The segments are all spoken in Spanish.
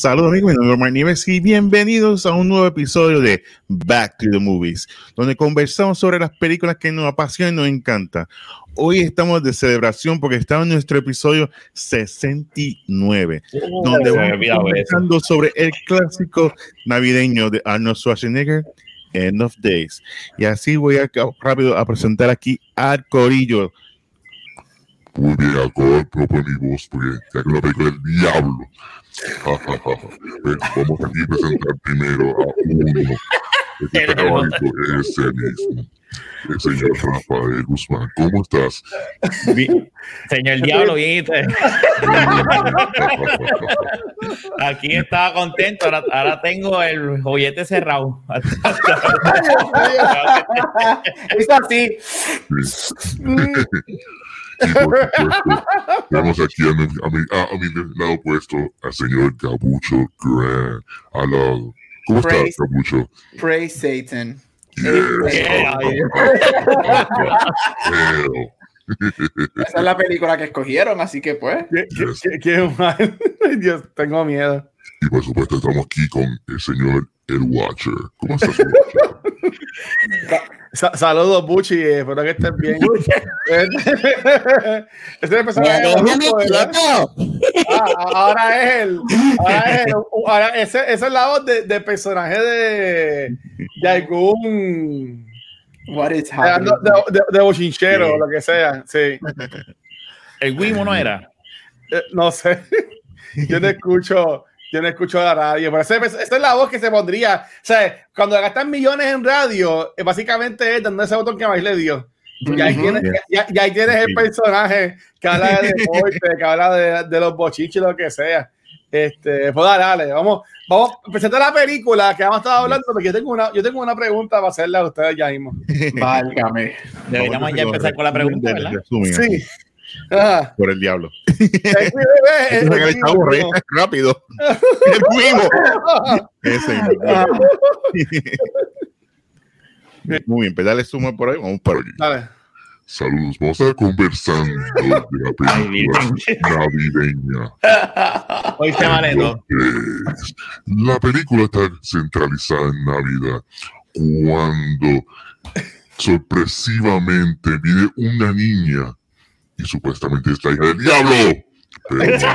Saludos amigos, mi nombre es Omar Nieves y bienvenidos a un nuevo episodio de Back to the Movies, donde conversamos sobre las películas que nos apasionan y nos encantan. Hoy estamos de celebración porque estamos en nuestro episodio 69, donde vamos conversando sobre el clásico navideño de Arnold Schwarzenegger, End of Days. Y así voy a rápido a presentar aquí al Corillo. Muy bien, acabo de proponer mi voz porque ya que la película del diablo Vamos aquí a presentar primero a uno. Este cabalito es el mismo. El señor Rafael Guzmán. ¿Cómo estás? Señor Diablo, ¿viste? Aquí estaba contento. Ahora, ahora, tengo el joyete cerrado. es así. Tenemos aquí a mi, a, mi, a mi, lado opuesto al señor Gabucho Grant. Al lado. ¿Cómo estás, Gabucho? Praise Satan. Esa es la película que escogieron, así que pues. ¿Qué, qué, qué mal? Dios, tengo miedo. Y por supuesto estamos aquí con el señor El Watcher. ¿Cómo estás, saludos, Buchi. Eh, espero que estés bien. este es ah, ahora es él. Ahora es él. Ahora ese, esa es la voz del de personaje de, de algún. What is happening? De, de, de bochinchero o lo que sea. Sí. El Wimo no era. Eh, no sé. Yo te escucho yo no escucho la radio, pero esa, es la voz que se pondría. O sea, cuando gastan millones en radio, eh, básicamente es dando ese botón que más le dio. Y ahí, tienes, ya, ahí tienes el personaje que habla de deporte, que habla de, de los bochiches, lo que sea. Este, pues dale, dale, vamos, vamos a presentar la película que hemos estado hablando, porque yo tengo una, yo tengo una pregunta para hacerle a ustedes ya mismo. Válgame. Deberíamos ya empezar con la pregunta, ¿verdad? Sí. Por el diablo. rápido. El mismo. Ese. Muy bien, pues dale suma por ahí. Vamos para. Dale. Saludos, vamos a estar conversando de la película navideña. Hoy se vale La película está centralizada en Navidad cuando sorpresivamente viene una niña y supuestamente es la hija del diablo. Pero, es la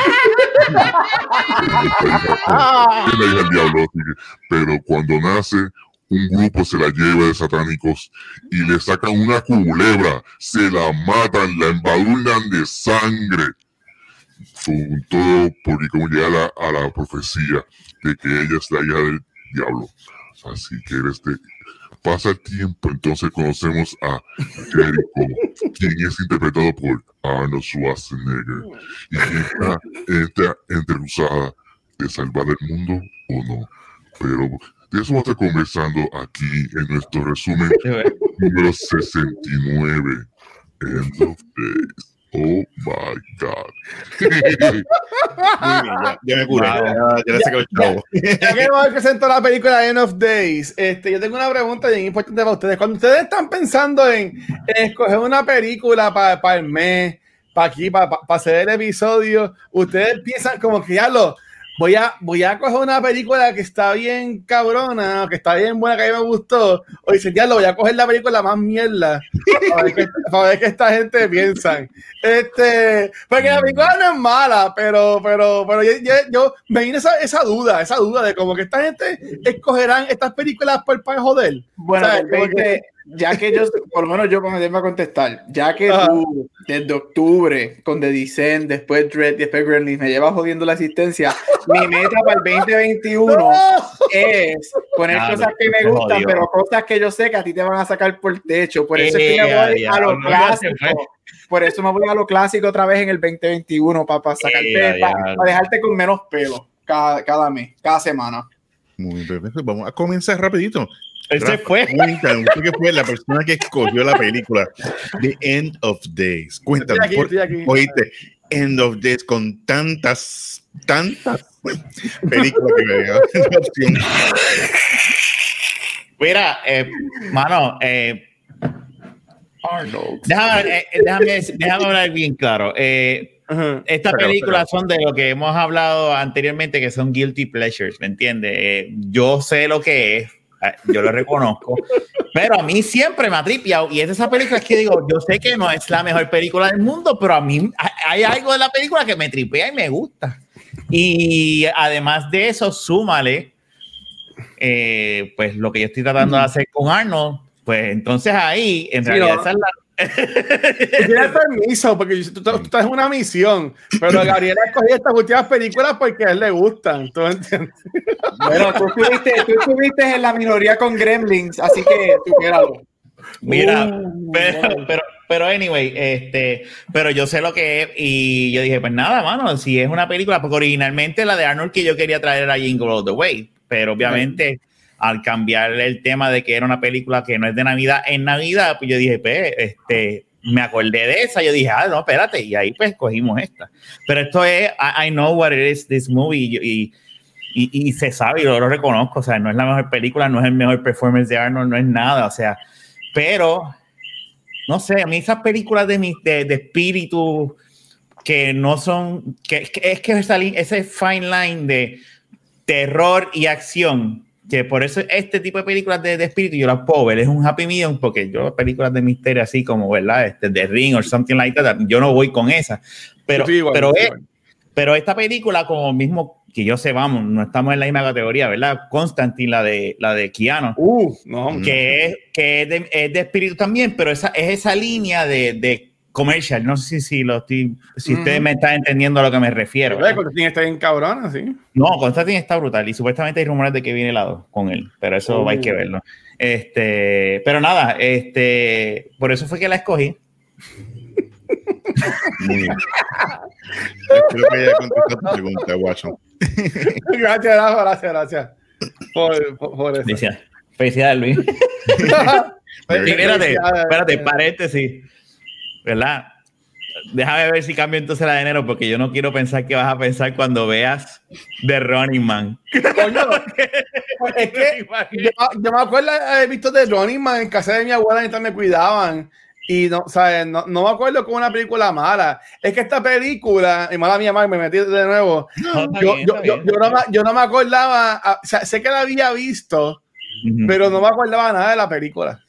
hija del diablo, pero cuando nace, un grupo se la lleva de satánicos y le sacan una culebra, se la matan, la embadurnan de sangre. todo porque como llega a la, profecía de que ella es la hija del diablo. Así que eres de pasa el tiempo, entonces conocemos a Jericho, quien es interpretado por Arnold Schwarzenegger, y quien está entre usada de salvar el mundo o no. Pero de eso vamos a estar conversando aquí en nuestro resumen número 69, End of Days. Oh my God. ya, me curé. ya, ya, sé que chavo. Ya, que voy a presentar la película End of Days, este, yo tengo una pregunta bien importante para ustedes. Cuando ustedes están pensando en, escoger una película para, para el mes, para aquí, para, para, hacer el episodio, ustedes piensan como que ya lo voy a, voy a coger una película que está bien cabrona, que está bien buena, que a mí me gustó, o ya lo voy a coger la película más mierda, para ver qué, para ver qué esta gente piensa. Este, porque la película no es mala, pero, pero, pero yo, yo, me viene esa, esa, duda, esa duda de como que esta gente escogerán estas películas por, para joder. Bueno, porque, ya que yo, por lo menos yo como a contestar, ya que tú desde octubre con The Descent, después Dread, después Gremlins me llevas jodiendo la asistencia, mi meta para el 2021 es poner cosas que me gustan, pero cosas que yo sé que a ti te van a sacar por el techo. Por eso es que me eh, voy a lo clásico. Por eso me voy a lo clásico otra vez en el 2021 para, para sacarte, para, dejarte con menos pelo cada, cada mes, cada semana. Muy bien, vamos a comenzar rapidito. Ese fue. Cuéntanos, usted que fue la persona que escogió la película The End of Days. Cuéntanos, Estoy aquí, por- estoy aquí. oíste, End of Days con tantas, tantas películas que me dio opción. Mira, eh, mano, eh, Arnold. déjame, eh, déjame, déjame hablar bien claro. Eh, Ajá. Estas Pero, películas son de lo que hemos hablado anteriormente, que son guilty pleasures, ¿me entiendes? Eh, yo sé lo que es, eh, yo lo reconozco, pero a mí siempre me ha tripiado y es de esas películas que digo, yo sé que no es la mejor película del mundo, pero a mí hay- hay algo de la película que me tripea y me gusta. Y además de eso, súmale, eh, pues lo que yo estoy tratando de hacer con Arnold, pues entonces ahí, en Sí, realidad, ¿no? esa es la, Tú tienes permiso, porque tú, tú- tú estás en una misión, pero Gabriela escogió estas últimas películas porque a él le gustan, ¿tú entiendes? Bueno, tú estuviste, tú estuviste en la minoría con Gremlins, así que tú quédalo. Mira, Uh, pero, pero anyway, este, pero yo sé lo que es y yo dije, pues nada, mano, si es una película, porque originalmente la de Arnold que yo quería traer era Jingle All the Way, pero obviamente al cambiar el tema de que era una película que no es de Navidad en Navidad, pues yo dije, pues, este, me acordé de esa, yo dije, ah, no, espérate, y ahí pues cogimos esta. Pero esto es, I, know what it is, this movie, y, y, y- se sabe, yo lo reconozco, o sea, no es la mejor película, no es el mejor performance de Arnold, no es nada, o sea, pero no sé, a mí esas películas de, mis- de, de espíritu que no son, que, que es que esa ese fine line de terror y acción, que por eso este tipo de películas de, de espíritu yo las puedo ver, es un happy medium, porque yo películas de misterio así como, ¿verdad? Este, The Ring or something like that, yo no voy con esa, pero, estoy igual, pero, es- pero esta película como mismo, que yo sé, vamos, no estamos en la misma categoría, ¿verdad? Constantine, la de, la de Keanu Uh, no, que es, que es de, es de espíritu también, pero esa, es esa línea de, de comercial. No sé si, si lo estoy, si Ujú. ustedes me están entendiendo a lo que me refiero. Constantine está bien cabrona, sí. No, Constantine está brutal y supuestamente hay rumores de que viene helado con él, pero eso Uh. hay que verlo. Este, pero nada, este, por eso fue que la escogí. Muy bien. Espero que haya contestado tu pregunta, Watson. Gracias, gracias, gracias. Por, por, por eso. Felicidades, Luis. Espérate, espérate, paréntesis, ¿verdad? Déjame ver si cambio entonces la de enero, porque yo no quiero pensar que vas a pensar cuando veas The Running Man. Coño, es que yo, yo me acuerdo haber visto de Running Man en casa de mi abuela mientras me cuidaban. Y no, ¿sabes? No, no me acuerdo con una película mala. Es que esta película, y mala mía, Mike, me metí de nuevo. No, Yo, bien, yo, está yo, bien. yo no, me- yo no me acordaba, o sea, sé que la había visto, pero no me acordaba nada de la película.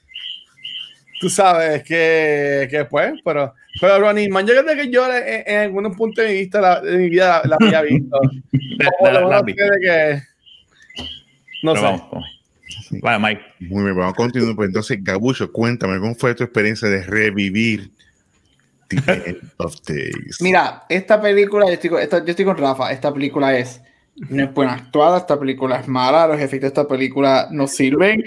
Tú sabes que, que pues, pero, pero Running Man, yo creo que yo en, en algún punto de vista la, de mi vida la, la había visto. La- la- la que, no Pero sé. vamos, vamos. Vale, Mike. Muy bien, vamos a continuar. Pues entonces, Gabucho, cuéntame, ¿cómo fue tu experiencia de revivir The End of Days? Mira, esta película, yo estoy, esta- yo estoy con Rafa, esta película es, no es buena actuada, esta película es mala, los efectos de esta película no sirven.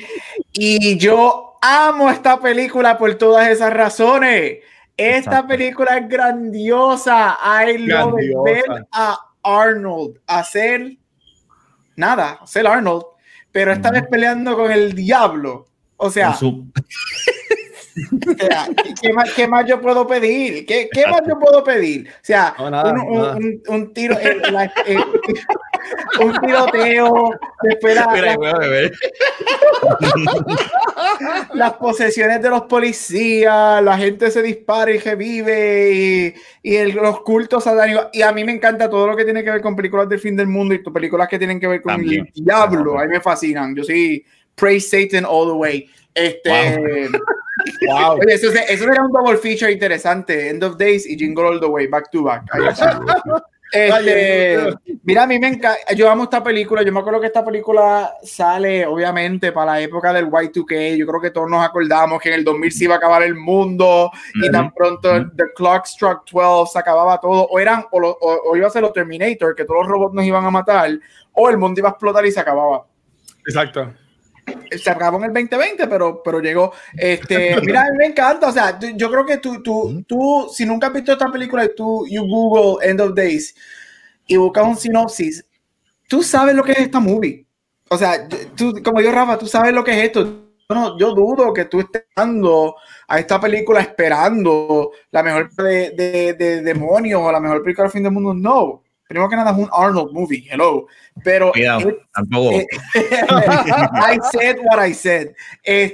Y yo amo esta película por todas esas razones. Esta Exacto. película es grandiosa. I love. Ver a Arnold hacer nada, hacer Arnold, pero esta vez peleando con el diablo. O sea, su- o sea, ¿qué, más, qué más yo puedo pedir? ¿Qué, qué más yo puedo pedir? O sea, No, nada, un, un- nada. un- un tiro, eh, la- eh, un tiroteo, después la- Mira, la- voy a beber. las posesiones de los policías, la gente se dispara y revive, y, y el- los cultos satánicos. Y a mí me encanta todo lo que tiene que ver con películas del fin del mundo y películas que tienen que ver con También. el diablo. A mí me fascinan. Yo sí, praise Satan all the way. Este. Wow. Eso, era un double feature interesante. End of Days y Jingle All the Way, back to back. Este, mira, a mí me encanta. Yo amo esta película. Yo me acuerdo que esta película sale, obviamente, para la época del Y2K. Yo creo que todos nos acordamos que en el 2000 se iba a acabar el mundo y Ujú. tan pronto. The Clock Struck 12 se acababa todo. O eran, o, lo- o- o iba a ser los Terminator, que todos los robots nos iban a matar, o el mundo iba a explotar y se acababa Exacto. Se acabó en el 2020, pero, pero llegó. Este, mira, a mí me encanta. O sea, yo creo que tú, tú, tú, si nunca has visto esta película y tú, you Google End of Days y buscas un sinopsis, tú sabes lo que es esta movie. o sea, tú, como yo, Rafa, tú sabes lo que es esto. No, yo dudo que tú estés dando a esta película esperando la mejor de, de, de demonios o la mejor película del fin del mundo. No. Primero que nada es un Arnold movie, hello. Pero Cuidado, tampoco. eh, I said what I said. Este,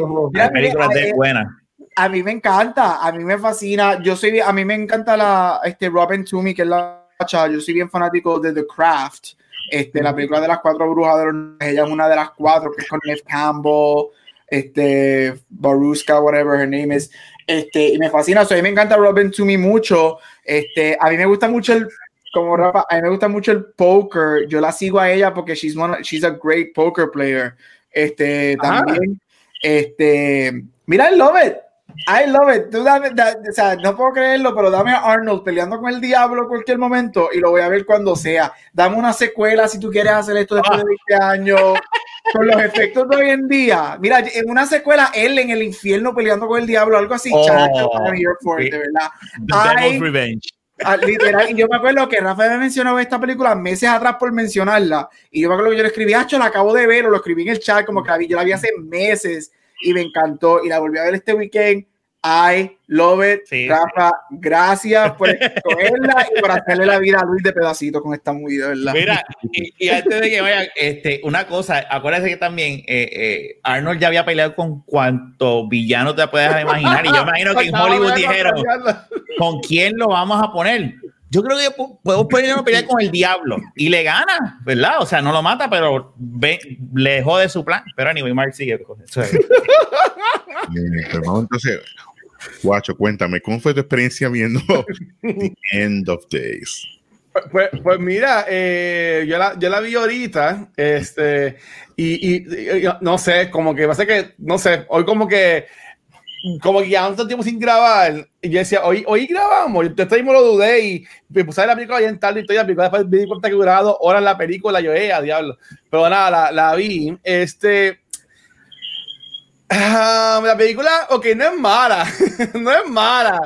Oh. la película es buena. a mí me encanta, a mí me fascina. Yo soy, a mí me encanta la este Robin Toomey, que es la chava. Yo soy bien fanático de The Craft, este, la película de las cuatro brujas de los ella es una de las cuatro, que es con Neve Campbell, este, Baruska, whatever her name is. Este, y me fascina, so, a mí me encanta Robin Toomey mucho. Este, a mí me gusta mucho el como Rafa, a mí me gusta mucho el poker. Yo la sigo a ella porque she's one, she's a great poker player. Este, Ajá. también, este, mira, I love it. I love it. Tú dame, da- o sea, no puedo creerlo, pero dame a Arnold peleando con el diablo en cualquier momento y lo voy a ver cuando sea. Dame una secuela si tú quieres hacer esto después de 20 años. Con los efectos de hoy en día. Mira, en una secuela, él en el infierno peleando con el diablo, algo así. Oh, chacho, I'm here for it, de verdad. The Ay. Devil's Revenge. Ah, literal, y yo me acuerdo que Rafa me mencionó esta película meses atrás por mencionarla. Y yo me acuerdo que yo le escribí, Acho, la acabo de ver, o lo escribí en el chat, como que la vi- yo la vi hace meses y me encantó. Y la volví a ver este weekend. I love it. Sí. Rafa, gracias por escogerla y por hacerle la vida a Luis de pedacito con esta movie, de verdad. Mira, y, y antes de que vayan, este, una cosa, acuérdense que también eh, eh, Arnold ya había peleado con cuanto villano te puedas imaginar. Y yo imagino que en Hollywood dijeron, ¿con quién lo vamos a poner? Yo creo que po- podemos poner una pelea con el diablo y le gana, ¿verdad? O sea, no lo mata, pero ve, le jode su plan. Pero anyway, Mark sigue. Bien, vamos entonces, Guacho, cuéntame, ¿cómo fue tu experiencia viendo The End of Days? Pues, pues mira, eh, yo, la, yo la vi ahorita, este, y, y- y- no sé, como que pasa que, no sé, hoy como que, como que ya tanto tiempo sin grabar, y yo decía, hoy, hoy grabamos, yo este mismo lo dudé y me puse a ver la película bien tarde y toda la película, después me di cuenta que duraba dos horas la película, yo, eh, a diablo, pero nada, la, la vi, este, ah, la película, ok, no es mala, no es mala,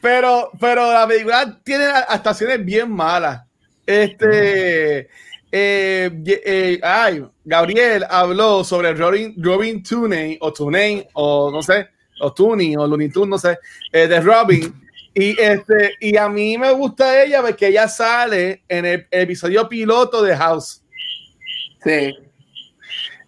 pero, pero la película tiene actuaciones bien malas. Este, eh, eh, ay, Gabriel habló sobre Robin, Robin Tooney o Tooney o no sé, o Tooney o Looney Tunes, no sé, eh, de Robin. Y este, y a mí me gusta ella porque ella sale en el episodio piloto de House. Sí.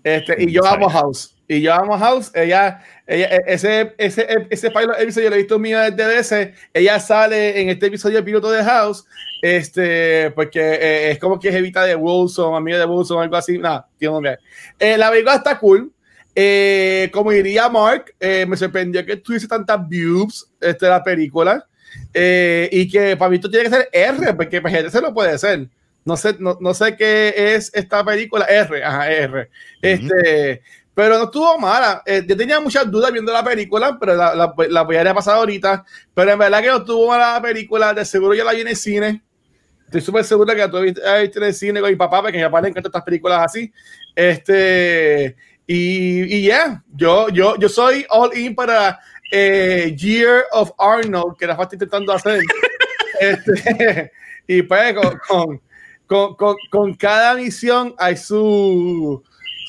Este, y yo amo House. Y yo amo House. Ella, ella e- ese, ese, ese pilot episodio lo he visto mío desde veces. Ella sale en este episodio piloto de House. Este, porque eh, es como que es Evita de Wilson, amiga de Wilson, algo así. Nada, tiene nombre. Eh, la película está cool. Eh, como diría Mark, eh, me sorprendió que tuviese tantas views este, la película. Eh, y que para mí esto tiene que ser R, porque para gente se lo puede ser. No sé, no, no sé qué es esta película. R, ajá, R. Este, pero no estuvo mala. Eh, yo tenía muchas dudas viendo la película, pero la, la, la voy a pasar ahorita. Pero en verdad que no estuvo mala la película. De seguro yo la vi en el cine. Estoy súper seguro que has visto en el cine con mi papá, porque a mi papá le encantan estas películas así. Este, y, y ya, yo, yo, yo soy all in para eh, Year of Arnold, que Rafa está intentando hacer. este, y pues con, con, con, con, con cada misión hay su,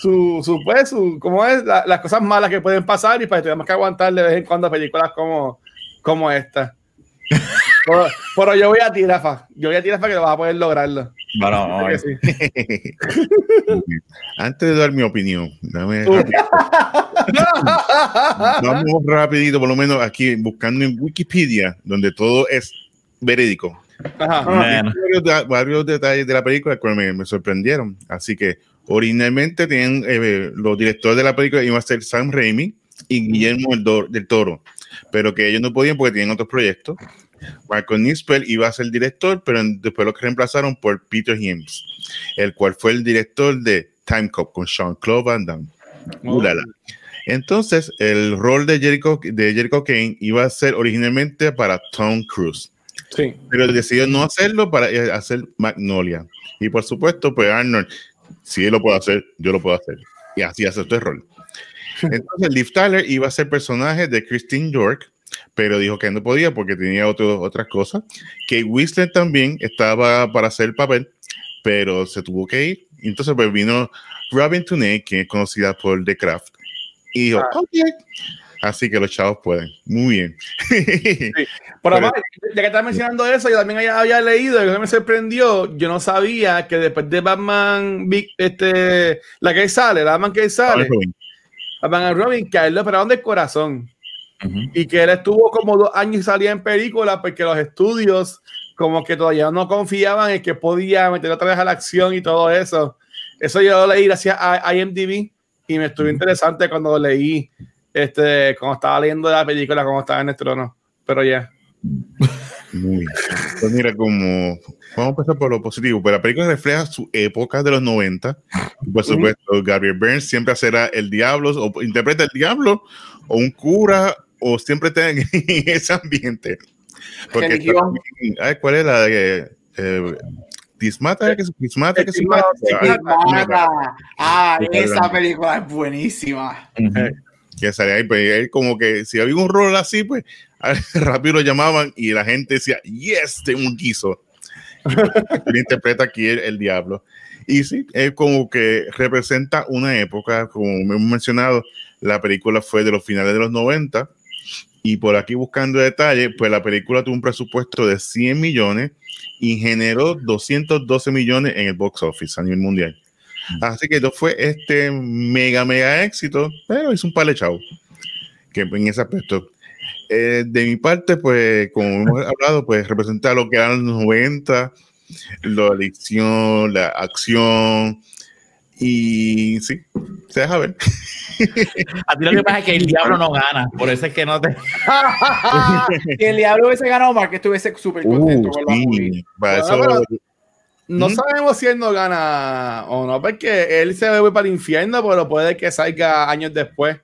su, su, pues, su, ¿cómo es? La- las cosas malas que pueden pasar y pues tenemos que aguantar de vez en cuando películas como, como esta. pero, pero yo voy a ti, Rafa. Yo voy a ti, Rafa, que lo vas a poder lograrlo. Bueno. Que sí. Antes de dar mi opinión, dame vamos rapidito, por lo menos aquí buscando en Wikipedia, donde todo es verídico. Ajá. Varios, varios detalles de la película que me, me sorprendieron. Así que originalmente tenían eh, los directores de la película iban a ser Sam Raimi y Guillermo del, Toro, pero que ellos no podían porque tenían otros proyectos. Michael Nispel iba a ser director, pero después lo reemplazaron por Peter Himes, el cual fue el director de Time Cop con Jean-Claude Van Damme. Ulala. Entonces, el rol de Jericho, de Jericho Kane iba a ser originalmente para Tom Cruise Sí. pero decidió no hacerlo para eh, hacer Magnolia. Y por supuesto, pues Arnold, si él lo puede hacer, yo lo puedo hacer. Y así aceptó el rol. Entonces, Liv Tyler iba a ser personaje de Christine York, pero dijo que no podía porque tenía otro- otras cosas. Kate Winslet también estaba para hacer el papel, pero se tuvo que ir entonces pues vino Robin Tunney, que es conocida por The Craft, y dijo, Ah. ok. Así que los chavos pueden. Muy bien. Pero Pero- además, ya que estás mencionando eso, yo también había, leído y me sorprendió. Yo no sabía que después de Batman, este, la que sale, la Batman que sale, Batman Robin, que a él le operaron del corazón y que él estuvo como dos años y salía en película porque los estudios como que todavía no confiaban en que podía meter otra vez a la acción y todo eso. Eso yo lo leí gracias a IMDb y me estuvo interesante cuando lo leí, este, cuando estaba leyendo la película, como estaba en el trono. Pero ya. Muy bien. Pues mira, como vamos a empezar por lo positivo, pues la película refleja su época de los 90. Por supuesto, Gabriel Burns siempre será el diablo, o interpreta el diablo, o un cura, o siempre está en ese ambiente. Porque Religión. ay, ¿cuál es la de eh, Dismata? que es- Dismata, que Dismata, Mata. Ah, esa película es buenísima. Ujú. Que salía ahí, pues él como que si había un rol así, pues rápido lo llamaban y la gente decía, yes, tengo un guiso. Él interpreta aquí el, el diablo. Y sí, él como que representa una época, como hemos mencionado, la película fue de los finales de los 90 y por aquí buscando detalles, pues la película tuvo un presupuesto de 100 millones y generó 212 millones en el box office a nivel mundial. Así que esto fue este mega, mega éxito, pero hizo un chavos que en ese aspecto. Eh, de mi parte, pues, como hemos hablado, pues representa lo que eran los 90, la elección, la acción, y sí, se deja ver. A ti lo que pasa es que el diablo no gana, por eso es que no te. Si el diablo hubiese ganado más, que estuviese súper contento Uh, con la sí, para pero- No sabemos si él no gana o no, porque él se ve para el infierno, pero puede que salga años después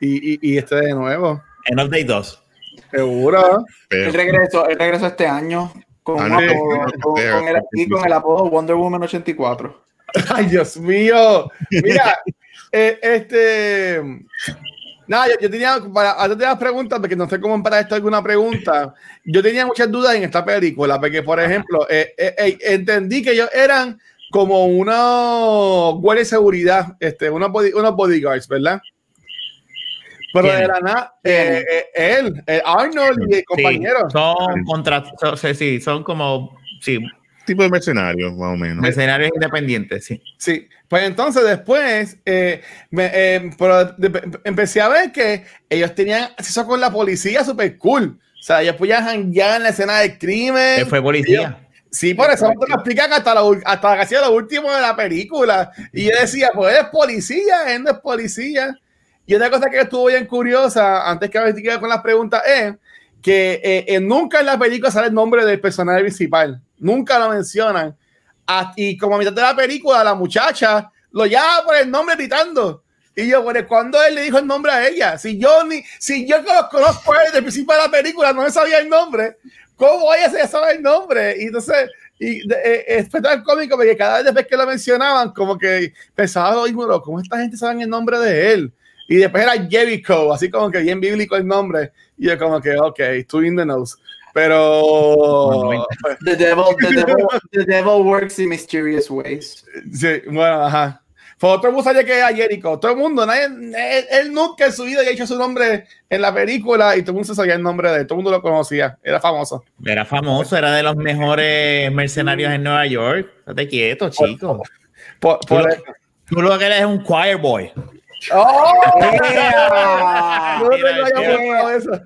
y, y, y esté de nuevo. En Update 2. Seguro. El regreso, el regreso este año con, un no, apodo- sí, con- sí, con el, sí, y con el apodo Wonder Woman 84. Ay, Dios mío. Mira, eh, este. Nada, yo, yo tenía, para, antes de las preguntas, porque no sé cómo para esto alguna pregunta, yo tenía muchas dudas en esta película, porque, por ejemplo, eh, eh, eh, entendí que ellos eran como unos guardias de seguridad, este, unos, body- unos bodyguards, ¿verdad? Pero ¿Quién? de la nada, eh, eh, él, eh, Arnold y el compañero. Sí, son contra. son- sí, sí, son como. Sí, tipo de mercenarios, más o menos. mercenarios independientes, sí. Sí, pues entonces después eh, me- eh, pero de- empecé a ver que ellos tenían acceso con la policía súper cool. O sea, ellos podían janguear en la escena del crimen. Él fue policía. Sí, por eso te lo explican hasta, lo, hasta casi lo último de la película. Y yo decía, pues él es policía, él no es policía. Y otra cosa que estuvo bien curiosa, antes que me con las preguntas, es que eh, eh, nunca en la película sale el nombre del personaje principal. Nunca lo mencionan. Y como a mitad de la película, la muchacha lo llama por el nombre gritando. Y yo, bueno, ¿cuándo él le dijo el nombre a ella? Si yo ni, si yo que los conozco desde el principio de la película, no me sabía el nombre. ¿Cómo ella se sabe el nombre? Y entonces, y de- eh, eh, tan cómico porque cada vez que lo mencionaban, como que pensaba lo mismo, ¿cómo esta gente sabe el nombre de él? Y después era Jericho, así como que bien bíblico el nombre. Y yo como que, ok, two in the nose. Pero, The devil, the, devil, the devil works in mysterious ways. sí, bueno, ajá. Fue otro mundo sabía que era Jericho. Todo el mundo, nadie, él, él nunca en su vida había hecho su nombre en la película y todo el mundo se sabía el nombre de él. Todo el mundo lo conocía. Era famoso. Era famoso, era de los mejores mercenarios en Nueva York. Estate quieto, chico. Por, Tú por- lo, tú lo que eres es un choir boy. ¡Oh! Yeah. No, no, no, Mira, pensado eso.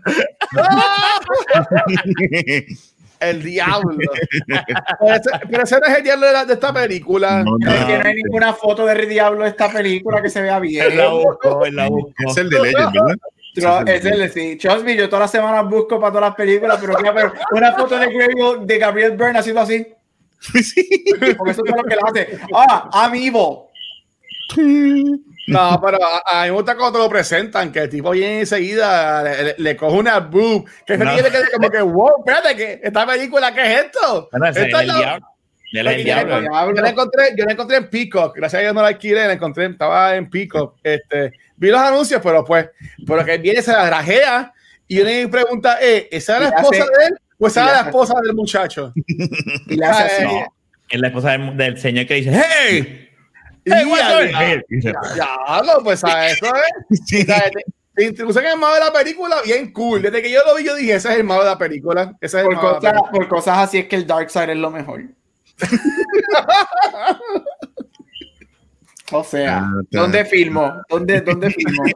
El diablo. Pero ese, pero ese no es el diablo de, la- de esta película. No, no, Es que no hay ninguna foto de Diablo de esta película que se vea bien. Él la buscó, él la. Es el de Legend, ¿verdad? Tro- Es el, sí. Trust me, yo todas las semanas busco para todas las películas, pero ver una foto de Gabriel, de Gabriel Byrne haciendo así. Sí. Porque eso es lo que él hace. Ah, I'm evil. No, pero a, a mí me gusta cuando te lo presentan, que el tipo viene enseguida, le, le- le coge una boob, que se No. tiene que como que, wow, espérate, que esta película, ¿qué es esto? Bueno, Esto es el la- diablo. El yo, diablo. la- yo la encontré, yo la encontré en Peacock, gracias a Dios no la alquilé, la encontré, estaba en Peacock. Este, vi los anuncios, pero pues, pero que viene, se la grajea y una me pregunta, eh, ¿esa era la esposa hace- de él o esa era la hace- esposa del muchacho? Y le hace así. Ah, No, es la esposa del, del señor que dice, ¡Hey! Hey, ya, ya, no, pues a eso es. Sí. O sea, te, te introducen el malo de la película, bien cool. Desde que yo lo vi, yo dije, ese es el malo de la película. Ese es el Por, malo de la cosas, película. por cosas así es que el Dark Side es lo mejor. o sea, Ah. ¿dónde filmo? ¿Dónde, dónde filmo?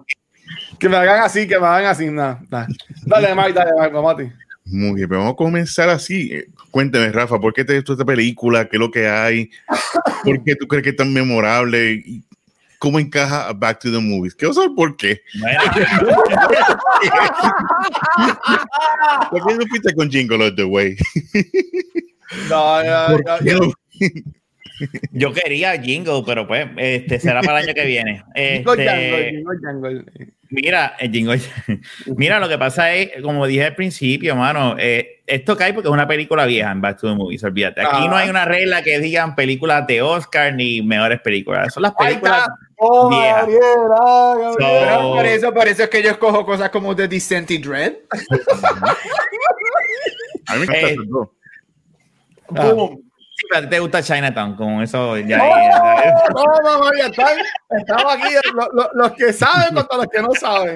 Que me hagan así, que me hagan así. Nada, nada. Dale, Mike, dale, Mike, vamos a ti. Muy bien, pero vamos a comenzar así. Eh, Cuéntame, Rafa, ¿por qué te gustó esta película? ¿Qué es lo que hay? ¿Por qué tú crees que es tan memorable? ¿Y ¿Cómo encaja a Back to the Movies? Quiero saber por qué. ¿Por qué no fuiste con Jingle All the Way? No, ya, ¿Por ya, qué ya. no? yo quería Jingle, pero pues este será para el año que viene. Jingle Jangle, Este, Jingle Jangle. Mira, el jingle. Mira, lo que pasa es, como dije al principio, mano, eh, esto cae porque es una película vieja en Back to the Movies, olvídate. Aquí Ah. no hay una regla que digan películas de Oscar ni mejores películas. Son las películas. Oh, vieja. Gabriela, Gabriela. Pero por eso, por eso es que yo escojo cosas como The Descent y Dread. A mí me Eh, esas dos. Boom. Sí, pero a ti te gusta Chinatown, con eso ya. No, no, no, ya están. Estamos aquí, lo- lo- los que saben contra los que no saben.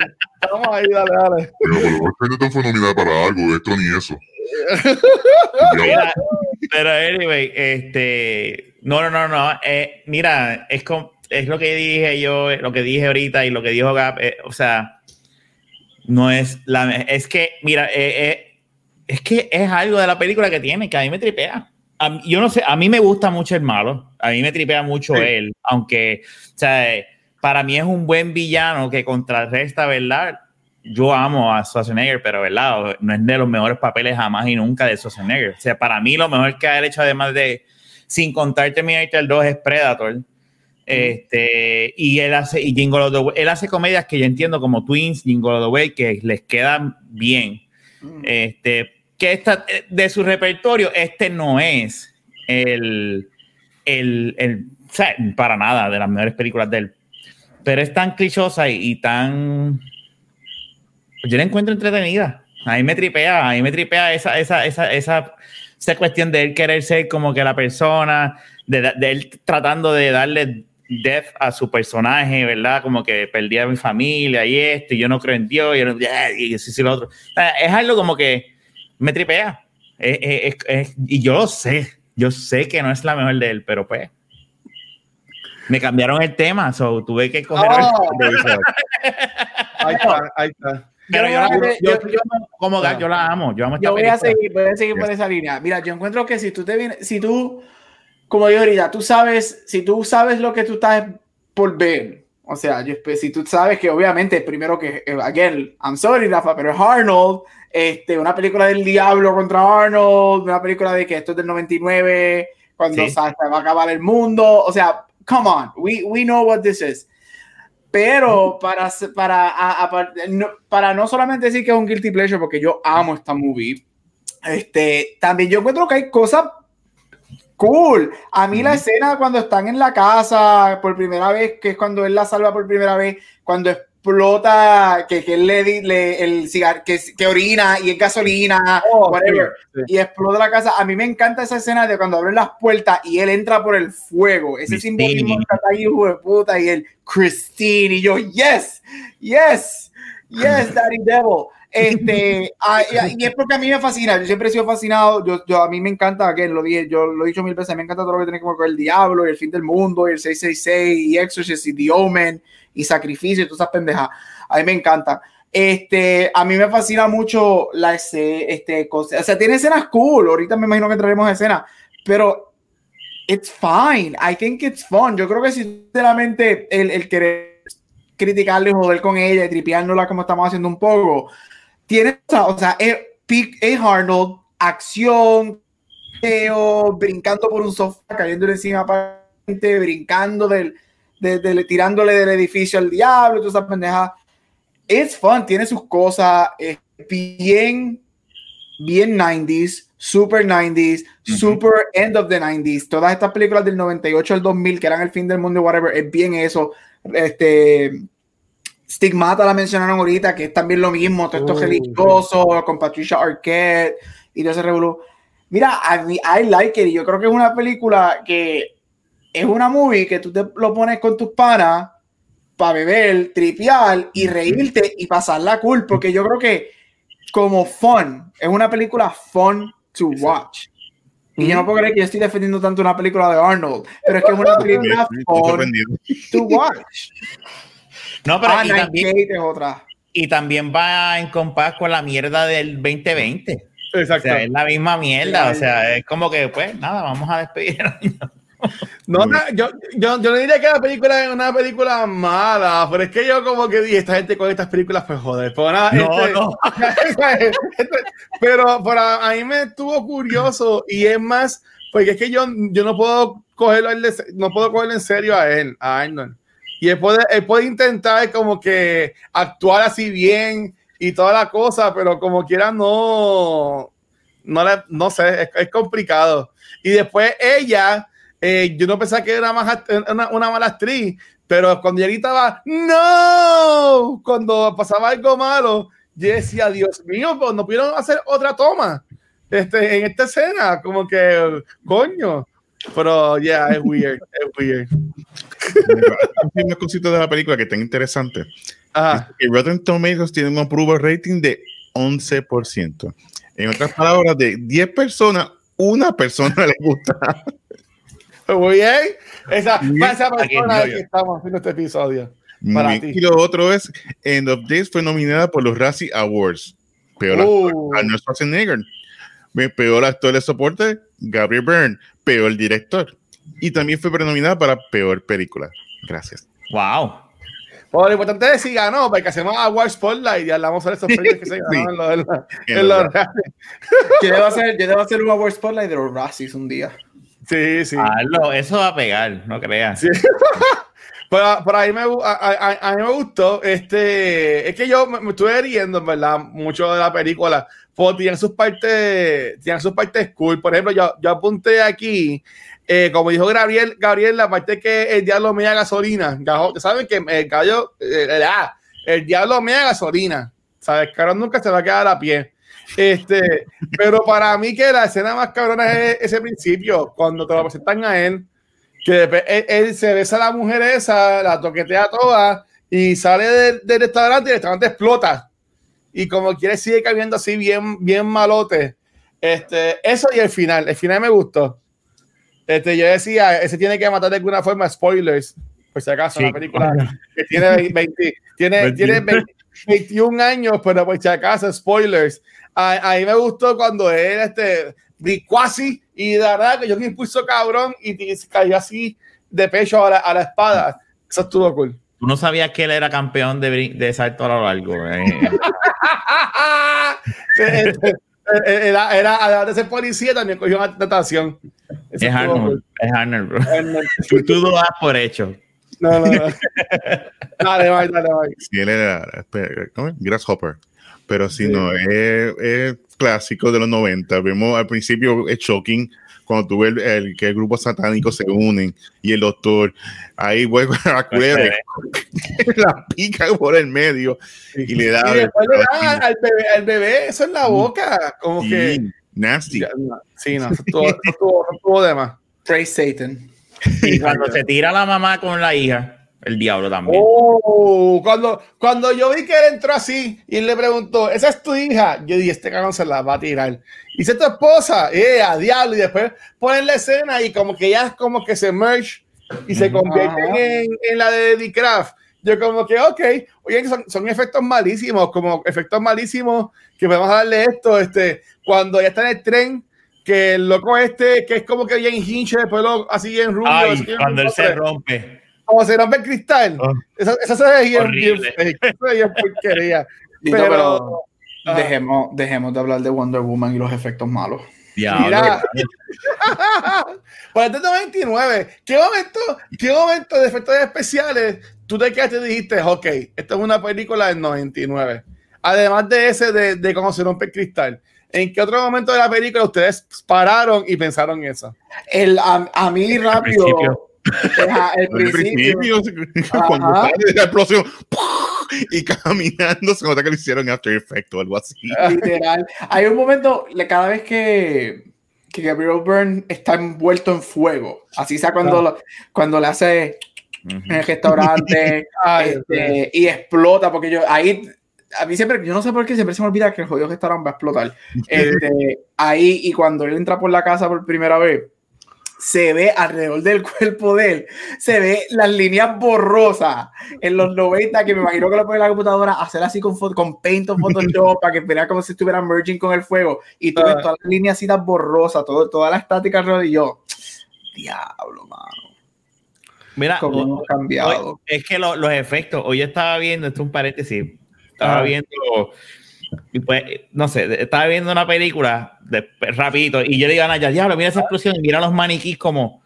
Vamos ahí, dale, dale. Pero por lo menos Chinatown fue nominada para algo, esto ni eso. Mira, pero anyway, este, no, no, no, no, eh, mira, es como, es lo que dije yo, lo que dije ahorita y lo que dijo Gap, eh, o sea, no es la, es que, mira, eh, eh, es que es algo de la película que tiene que a mí me tripea. A yo no sé, a mí me gusta mucho el malo, a mí me tripea mucho Sí. él, aunque, o sea, para mí es un buen villano que contrarresta, ¿verdad? Yo amo a Schwarzenegger, pero verdad, no es de los mejores papeles jamás y nunca de Schwarzenegger. O sea, para mí lo mejor que ha hecho, además de, sin contar Terminator 2, es Predator. Este, y él hace, y Jingle él hace comedias que yo entiendo como Twins, Jingle the Way, que les quedan bien. Este, que esta, de su repertorio, este no es el, el, el o sea, para nada de las mejores películas de él. Pero es tan clichosa y, y tan. Yo la encuentro entretenida. A mí me tripea, a mí me tripea esa, esa, esa, esa, esa cuestión de él querer ser como que la persona, de, de él tratando de darle death a su personaje, ¿verdad? Como que perdí a mi familia y esto, y yo no creo en Dios, y, yo no- y eso y lo otro. Es algo como que me tripea. Es- es- es- y yo lo sé, yo sé que no es la mejor de él, pero pues. Me cambiaron el tema, so tuve que coger. Oh. Ahí está, ahí está. Pero yo, Yo la- a- yo- yo- no- como yo la amo, yo amo esta Yo voy a película. seguir, voy a seguir por esa línea. Mira, yo encuentro que si tú te vienes, si tú, como yo ahorita, tú sabes, si tú sabes lo que tú estás por ver, o sea, yo, pues, si tú sabes que obviamente, primero que, eh, again, I'm sorry, Rafa, pero es Arnold, este, una película del diablo contra Arnold, una película de que esto es del 99, cuando Sí. se va a acabar el mundo, o sea, come on, we, we know what this is. Pero para, para, a- a- no, para no solamente decir que es un guilty pleasure, porque yo amo esta movie, este, también yo encuentro que hay cosas cool. A mí la escena cuando están en la casa por primera vez, que es cuando él la salva por primera vez, cuando explota, que, que él le, di- le el cigarro, que, que orina y es gasolina, Oh, whatever, sí, sí. y explota la casa. A mí me encanta esa escena de cuando abren las puertas y él entra por el fuego. Ese simbolismo está ahí, hijo de puta, y el Christine, y yo, yes, yes, yes, Daddy Devil. Este, ah, y, es porque a mí me fascina, yo siempre he sido fascinado, yo, yo a mí me encta, que lo dije, yo lo he dicho mil veces, me encanta todo lo que tiene que ver con el diablo y el fin del mundo y el 666 y Exorcist y The Omen y Sacrificio y todas esas pendejas, a mí me encanta. Este, a mí me fascina mucho la este, cosa, o sea, tiene escenas cool, ahorita me imagino que entraremos a escenas, pero it's fine, I think it's fun, yo creo que sinceramente el, el querer criticarle, joder con ella y tripeándola como estamos haciendo un poco, tiene, o sea, es, pic- es Arnold, acción, video, brincando por un sofá, cayéndole encima para gente, brincando del, de- de- tirándole del edificio al diablo, toda esa pendeja. Es fun, tiene sus cosas, es bien, bien 90s, super 90s, Ujú. super end of the 90s. Todas estas películas del 98 al 2000, que eran el fin del mundo, whatever, es bien eso. Este, Stigmata la mencionaron ahorita, que es también lo mismo, todo esto Uh, religioso, con Patricia Arquette y todo ese revolú. Mira, a mí, I like it, y yo creo que es una película que es una movie que tú te lo pones con tus panas para beber, tripear y reírte y pasarla cool, porque yo creo que como fun, es una película fun to watch. Y yo no puedo creer que yo estoy defendiendo tanto una película de Arnold, pero es que es una película fun to watch. No, pero Ah, y, también, Gate es otra. y también va en compás con la mierda del 2020. O Exacto. sea, es la misma mierda. O sea, es como que, pues, nada, vamos a despedir. el año. No, no, yo, yo, yo no diría que la película es una película mala, pero es que yo como que dije, esta gente con estas películas, pues joder, pero nada, No, este- no. este- pero para a mí me estuvo curioso y es más, porque es que yo, yo no puedo cogerlo, no puedo cogerlo en serio a él, a Arnold. Y él puede, él puede intentar como que actuar así bien y toda la cosa, pero como quiera no, no, no sé, es, complicado. Y después ella, eh, yo no pensaba que era una, una mala actriz, pero cuando ella gritaba, ¡No! Cuando pasaba algo malo, yo decía, Dios mío, pues no pudieron hacer otra toma este, en esta escena, como que, coño. Pero ya, es weird, es weird. Hay unas cositas de la película que están interesantes. Ajá. que Rotten Tomatoes tiene un approval rating de 11%. En otras palabras, de 10 personas, una persona le gusta. Muy bien. Esa, para esa Aquí persona no, que estamos haciendo este episodio. Para bien. ti. Y lo otro es, End of Days fue nominada por los Razzie Awards. Peor actor, Uh. Arnold Schwarzenegger. Peor actor de soporte, Gabriel Byrne. Peor director. Y también fue prenominada para peor película. Gracias. Wow. Bueno, lo importante es si ganó, porque hacemos Award Spotlight y hablamos sobre esos premios que se ganaron en los- en los- Yo debo hacer, yo debo hacer un Award Spotlight de los Razzies un día. Sí, sí. Hazlo, eso va a pegar, no creas. Sí. Pero, pero a, mí me, a, a- a mí me gustó. Este, es que yo me, me estuve riendo, en verdad, mucho de la película. Porque tienen sus partes, tienen sus partes cool. Por ejemplo, yo, yo apunté aquí, eh, como dijo Gabriel, Gabriel, la parte que el diablo me da gasolina. Saben que el gallo, eh, eh, ah, el diablo me da gasolina. Sabes, cabrón nunca se va a quedar a pie. Este, pero para mí que la escena más cabrona es ese principio, cuando te lo presentan a él, que él, él se besa a la mujer esa, la toquetea toda y sale del, del restaurante y el restaurante explota. Y como quiere sigue caminando así bien, bien malote. Este, eso y el final, el final me gustó. Este, yo decía, ese tiene que matar de alguna forma spoilers, por si acaso, Sí, la película que tiene 20, tiene, tiene 20 21 años, pero por si acaso, spoilers. A, a mí me gustó cuando él, este, Bricuasi, y de verdad que yo me impulso cabrón y, cayó así de pecho a la, a la espada. Eso estuvo cool. Tú no sabías que él era campeón de, de salto a lo largo. eh. Este, era, era, además de ser policía, también cogió una natación. Eso es Arnold, es Arnold, bro. Arnold. Tú, tú lo das por hecho. No, no, no. Dale, bye, dale, bye. Si él era ¿cómo es? Grasshopper. Pero si no, es, es clásico de los 90. Vemos al principio es shocking cuando tú ves el, el- que el grupo satánico se unen y el doctor ahí vuelve a la culebra y la pica por el medio y le da. Y después le dan al, bebé, al bebé eso en la boca. Como Sí, que. nasty. Ya, Sí, no, eso estuvo, eso estuvo, eso estuvo de más. Praise Satan. Y cuando se tira la mamá con la hija, el diablo también. Oh, cuando, cuando yo vi que él entró así y le preguntó, ¿esa es tu hija? Yo dije, este cagón se la va a tirar. Y dice tu esposa, eh, a diablo. Y después ponen la escena y como que ya es como que se merge y se convierten en, en la de Eddie Craft. Yo como que, ok, oye, son, son efectos malísimos, como efectos malísimos que podemos darle esto, este, cuando ya está en el tren, que el loco este, que es como que bien hinche, después lo, así en rubio. Ay, así cuando él se rompe. Como se rompe el cristal. Ah. Eso, eso se ve bien, fake, eso se ve bien porquería. Dito, Pero- dejemos, dejemos de hablar de Wonder Woman y los efectos malos. Diablo. Mira. Para el 99, ¿qué momento, qué momento de efectos especiales tú te quedaste y dijiste, ok, esto es una película del 99? Además de ese de, de cómo se rompe el cristal. ¿En qué otro momento de la película ustedes pararon y pensaron eso? El, a, a mí rápido. El principio. cuando Ajá. sale de la explosión y caminando, se nota que lo hicieron After Effects o algo así. Literal. Hay un momento, le- cada vez que, que Gabriel Byrne está envuelto en fuego. Así sea cuando, lo- cuando le hace en el restaurante Ay, este, y explota, porque yo ahí, a mí siempre, yo no sé por qué siempre se me olvida que el jodido restaurante va a explotar. Este, ahí, y cuando él entra por la casa por primera vez, se ve alrededor del cuerpo de él, se ve las líneas borrosas en los 90, que me imagino que lo pone la computadora, hacer así con, con Paint o Photoshop para que vea como si estuviera merging con el fuego, y tú ves Ah. todas las líneas así tan borrosas, todo, toda la estática alrededor, y yo, diablo, mano, Mira, cómo hemos cambiado. Hoy- es que lo- los efectos, hoy yo estaba viendo, esto es un paréntesis, estaba Ah. viendo, y pues, no sé, estaba viendo una película de, rapidito y yo le digo a Naya, diablo, mira esa explosión y mira los maniquís como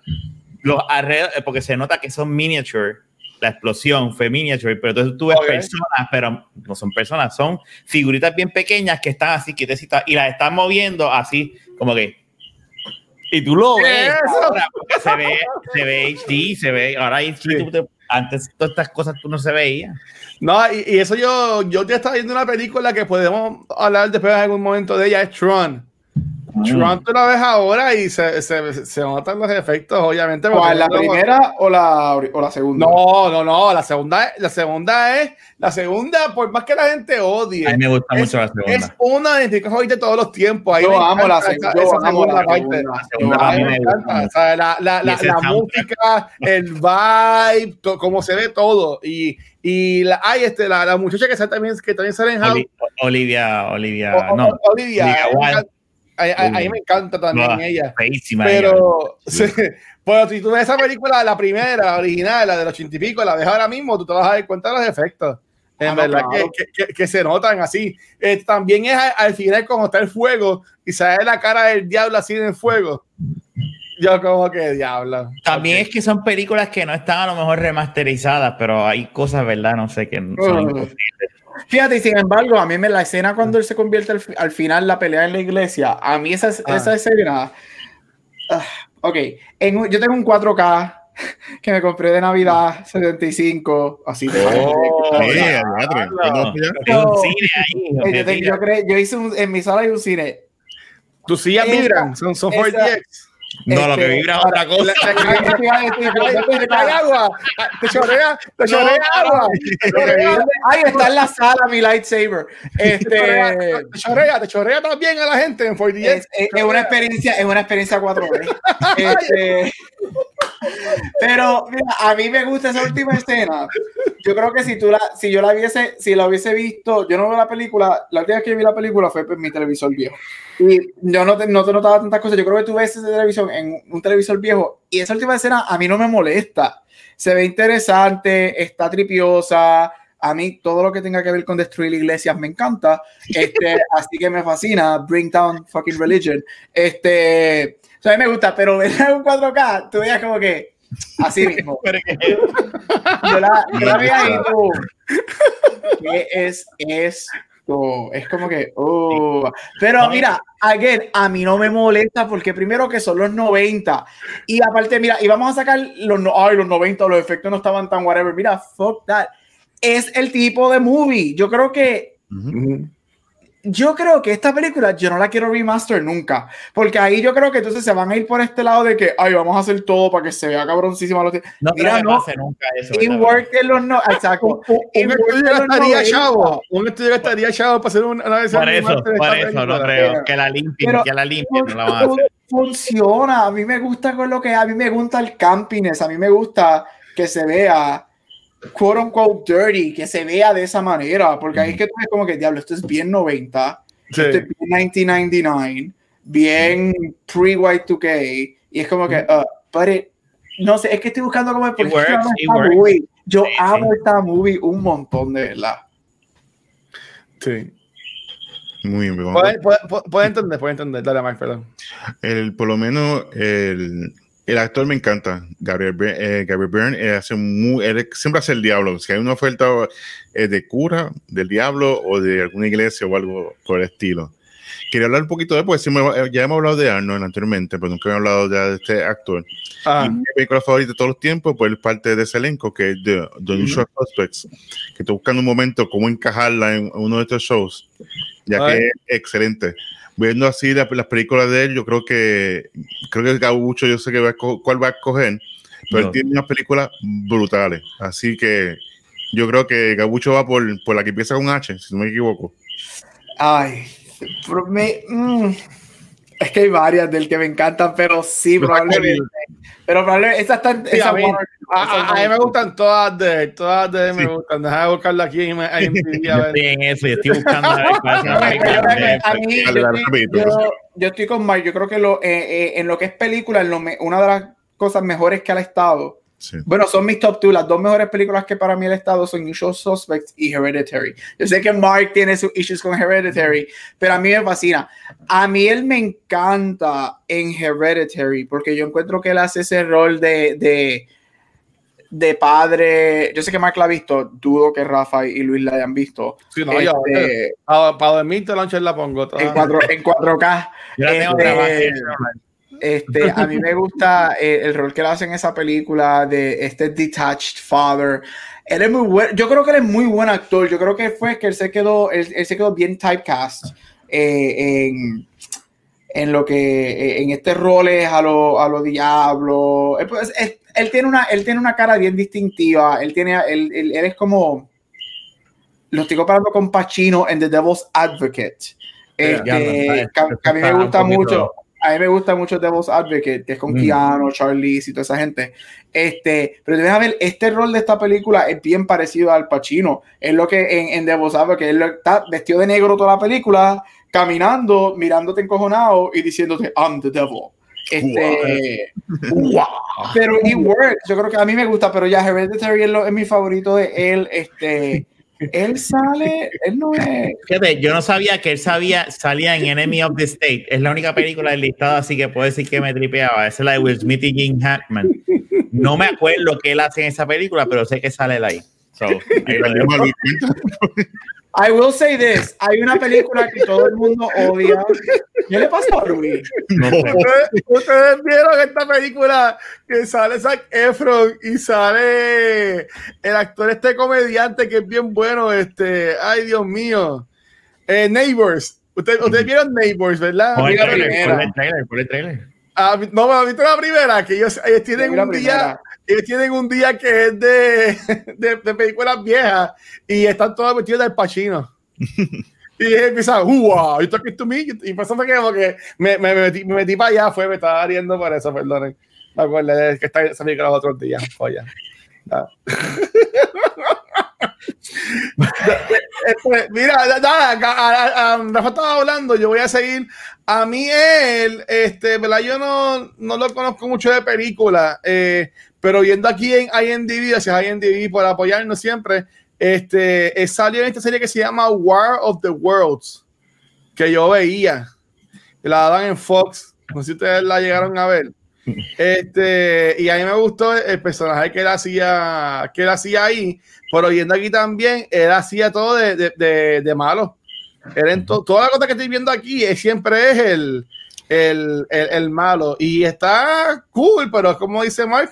los alrededor, eh, porque se nota que son miniature, la explosión fue miniature, pero entonces tú ves personas, pero no son personas, son figuritas bien pequeñas que están así quietecitas y las están moviendo así, como que... Y tú lo ¿Qué ves, ahora, se ve, se ve HD, se ve, ahora Sí. tú te- antes todas estas cosas tú no se veía. No, y, eso yo, yo ya estaba viendo una película que podemos hablar después en algún momento de ella, es Tron. Tron tú la ves ahora y se, se, se notan los efectos, obviamente. ¿Cuál, la no- primera o la, o la segunda? No, no, no, la segunda, la segunda es, la segunda, por más que la gente odie, A mí me gusta es, mucho la es segunda. una de mis favoritas de todos los tiempos. Ahí yo me amo la, esa- yo esa amo segunda la parte. la o la, música, el vibe, to- cómo se ve todo. Y, y la, ay, este, la, la muchacha que, sale también, que también sale en House, Oli- Olivia, Olivia, o- o- no, Olivia, Olivia a a, a- a mí me encanta también Ah, ella. feísima. ella. Pero, sí, pero si tú ves esa película, la primera, la original, la de los ochenta y pico, la ves ahora mismo, tú te vas a dar cuenta de los efectos. En Ah, no, verdad claro. que, que- se notan así. Eh, también es al, al final cuando está el fuego y sale la cara del diablo así en el fuego. Yo como que diablo. También es que son películas que no están a lo mejor remasterizadas, pero hay cosas, ¿verdad? No sé, que son Mm. imposibles. Fíjate, y sin embargo, a mí me la escena cuando él se convierte al, al final la pelea en la iglesia, a mí esa, esa escena. Uh, ok, en, yo tengo un 4K que me compré de Navidad 75, así de oh, eh, yo hice en mi sala hay un cine. Tus sillas vibran, son software no, este, lo que vibra es otra cosa. Te cae agua. Te chorrea, te chorrea agua. Ahí está en la sala mi lightsaber. Este, te chorrea, te chorrea también a la gente en 4 Es, es una experiencia, es una experiencia 4D. Este, pero mira, a mí me gusta esa última escena. Yo creo que si tú la, si yo la hubiese, si la hubiese visto, yo no veo la película, la última vez que vi la película fue mi televisor viejo. Y yo no te, no te notaba tantas cosas. Yo creo que tú ves esa televisión en un televisor viejo y esa última escena a mí no me molesta. Se ve interesante, está tripiosa. A mí todo lo que tenga que ver con destruir iglesias me encanta. Este, así que me fascina. Bring down fucking religion. Este, o sea, a mí me gusta, pero en un 4K, tú veías como que así mismo. Yo la, yo la vi ahí, tú. ¿Qué es esto? Es como que, oh. Pero mira, again, a mí no me molesta porque primero que son los 90 y aparte, mira, y vamos a sacar los, no- ay, los 90, los efectos no estaban tan whatever. Mira, fuck that. Es el tipo de movie. Yo creo que. Yo creo que esta película yo no la quiero remaster nunca, porque ahí yo creo que entonces se van a ir por este lado de que, ay, vamos a hacer todo para que se vea cabroncísimo. No Mira, no. pase nunca eso. ¿verdad? worked en los no, exacto. Un, estudio gastaría 90. chavo. Un estudio gastaría chavo para hacer una, una versión Por eso, por eso, no creo. Pero- Que la limpien, pero- que la limpien, no la van a hacer. Funciona, a mí me gusta con lo que a mí me gusta el campiness, a mí me gusta que se vea quote unquote dirty, que se vea de esa manera, porque ahí es que tú ves como que diablo, esto es bien 90, Sí. esto es bien 1999, bien pre-Y2K, y es como que, uh, but it- no sé, es que estoy buscando como porque works, yo amo it esta movie. Yo Sí, amo sí. esta movie un montón, de verdad. Sí. Muy bien. puede entender, puede entender. Dale, Mike, perdón. El, por lo menos el, el actor me encanta, Gabriel, eh, Gabriel Byrne, eh, hace muy, él siempre hace el diablo. Si hay una oferta eh, de cura, del diablo o de alguna iglesia o algo por el estilo. Quería hablar un poquito de me- eh, ya hemos hablado de Arnold anteriormente, pero nunca hemos hablado ya de este actor. Ah, Y mi película favorita de todos los tiempos, pues es parte de ese elenco que es The, The Usual Suspects, que estoy buscando un momento cómo encajarla en uno de estos shows, ya Ay. que es excelente. Viendo así la- las películas de él, yo creo que creo que Gabucho yo sé que va a cuál va a escoger, pero No. él tiene unas películas brutales. Así que yo creo que Gabucho va por, por la que empieza con H, si no me equivoco. Ay, pero me- mm, es que hay varias del que me encantan, pero sí, probablemente. Pero probablemente esa está en- Sí, esa a mí- Warner- A, esa a- a mí me gustan todas de él, todas de él me Sí. gustan. Deja de buscarla aquí estoy en eso, yo estoy buscando yo- estoy, con Mark. Yo creo que lo, eh, eh, en lo que es película, en lo me- una de las cosas mejores que ha estado. Sí. Bueno, son mis top two. Las dos mejores películas que para mí el estado son Usual Suspects y Hereditary. Yo sé que Mark tiene sus issues con Hereditary, pero a mí me fascina. A mí él me encanta en Hereditary porque yo encuentro que él hace ese rol de, de, de padre. Yo sé que Mark la ha visto, dudo que Rafa y Luis la hayan visto. Sí, no, yo, Este, para, para dormir, te la pongo. en, cuatro, en 4K. Yo la tengo Este, Este, a mí me gusta eh, el rol que él hace en esa película de este detached father. Él es muy bueno. Yo creo que él es muy buen actor. Yo creo que fue que él se quedó, él, él se quedó bien typecast eh, en, en lo que eh, en este roles a lo, a lo diablo. Él, pues, él- él tiene una, él tiene una cara bien distintiva. Él tiene, él, él- él es como lo estoy comparando con Pacino en The Devil's Advocate. Este, Ya, no, que, que a mí me gusta mucho. A mí me gusta mucho Devil's Advocate, que es con Mm. Keanu, Charlize y toda esa gente. Este, pero debes ver, este rol de esta película es bien parecido al Pacino. Es lo que en, en Devil's Advocate, él está vestido de negro toda la película, caminando, mirándote encojonado y diciéndote, I'm the devil. Este, pero it works. Yo creo que a mí me gusta, pero ya Hereditary es, lo- es mi favorito de él. Este, él sale, él no es. Fíjate, yo no sabía que él sabía, salía en Enemy of the State. Es la única película del listado, así que puedo decir que me tripeaba. Esa es la de Will Smith y Jim Hackman. No me acuerdo qué él hace en esa película, pero sé que sale él ahí. So, ahí lo. I will say this: hay una película que todo el mundo odia. ¿Qué le pasa a Luis? No. ¿Ustedes, ustedes vieron esta película que sale Zac Efron y sale el actor este comediante que es bien bueno, este, ay Dios mío, Eh, Neighbors. Ustedes, ustedes vieron Neighbors, ¿verdad? Pon el trailer, pon el trailer. Ah, no, ¿has visto la primera? Que ellos, ellos tienen un día, ellos tienen un día que es de, de, de películas viejas y están todos vestidos del Pacino. Y empiezan, ¡Uah! ¿You talking to me? Y pasando que como que me, me, me metí, me metí para allá, fue, me estaba riendo por eso, perdonen. Me acuerdo de que está esa película los otros días. Oye. Nada. Este, mira, nada, Rafa estaba hablando, yo voy a seguir. A mí él, este, ¿verdad? Yo no, no lo conozco mucho de película, eh, pero viendo aquí en IMDb, gracias a IMDb por apoyarnos siempre, este, eh, salió en esta serie que se llama War of the Worlds, que yo veía, que la daban en Fox, no sé si ustedes la llegaron a ver. Este, y a mí me gustó el personaje que él hacía, que él hacía ahí, pero viendo aquí también, él hacía todo de, de, de, de malo. Él en to- toda la cosa que estoy viendo aquí él siempre es el, el, el, el malo. Y está cool, pero como dice Mark,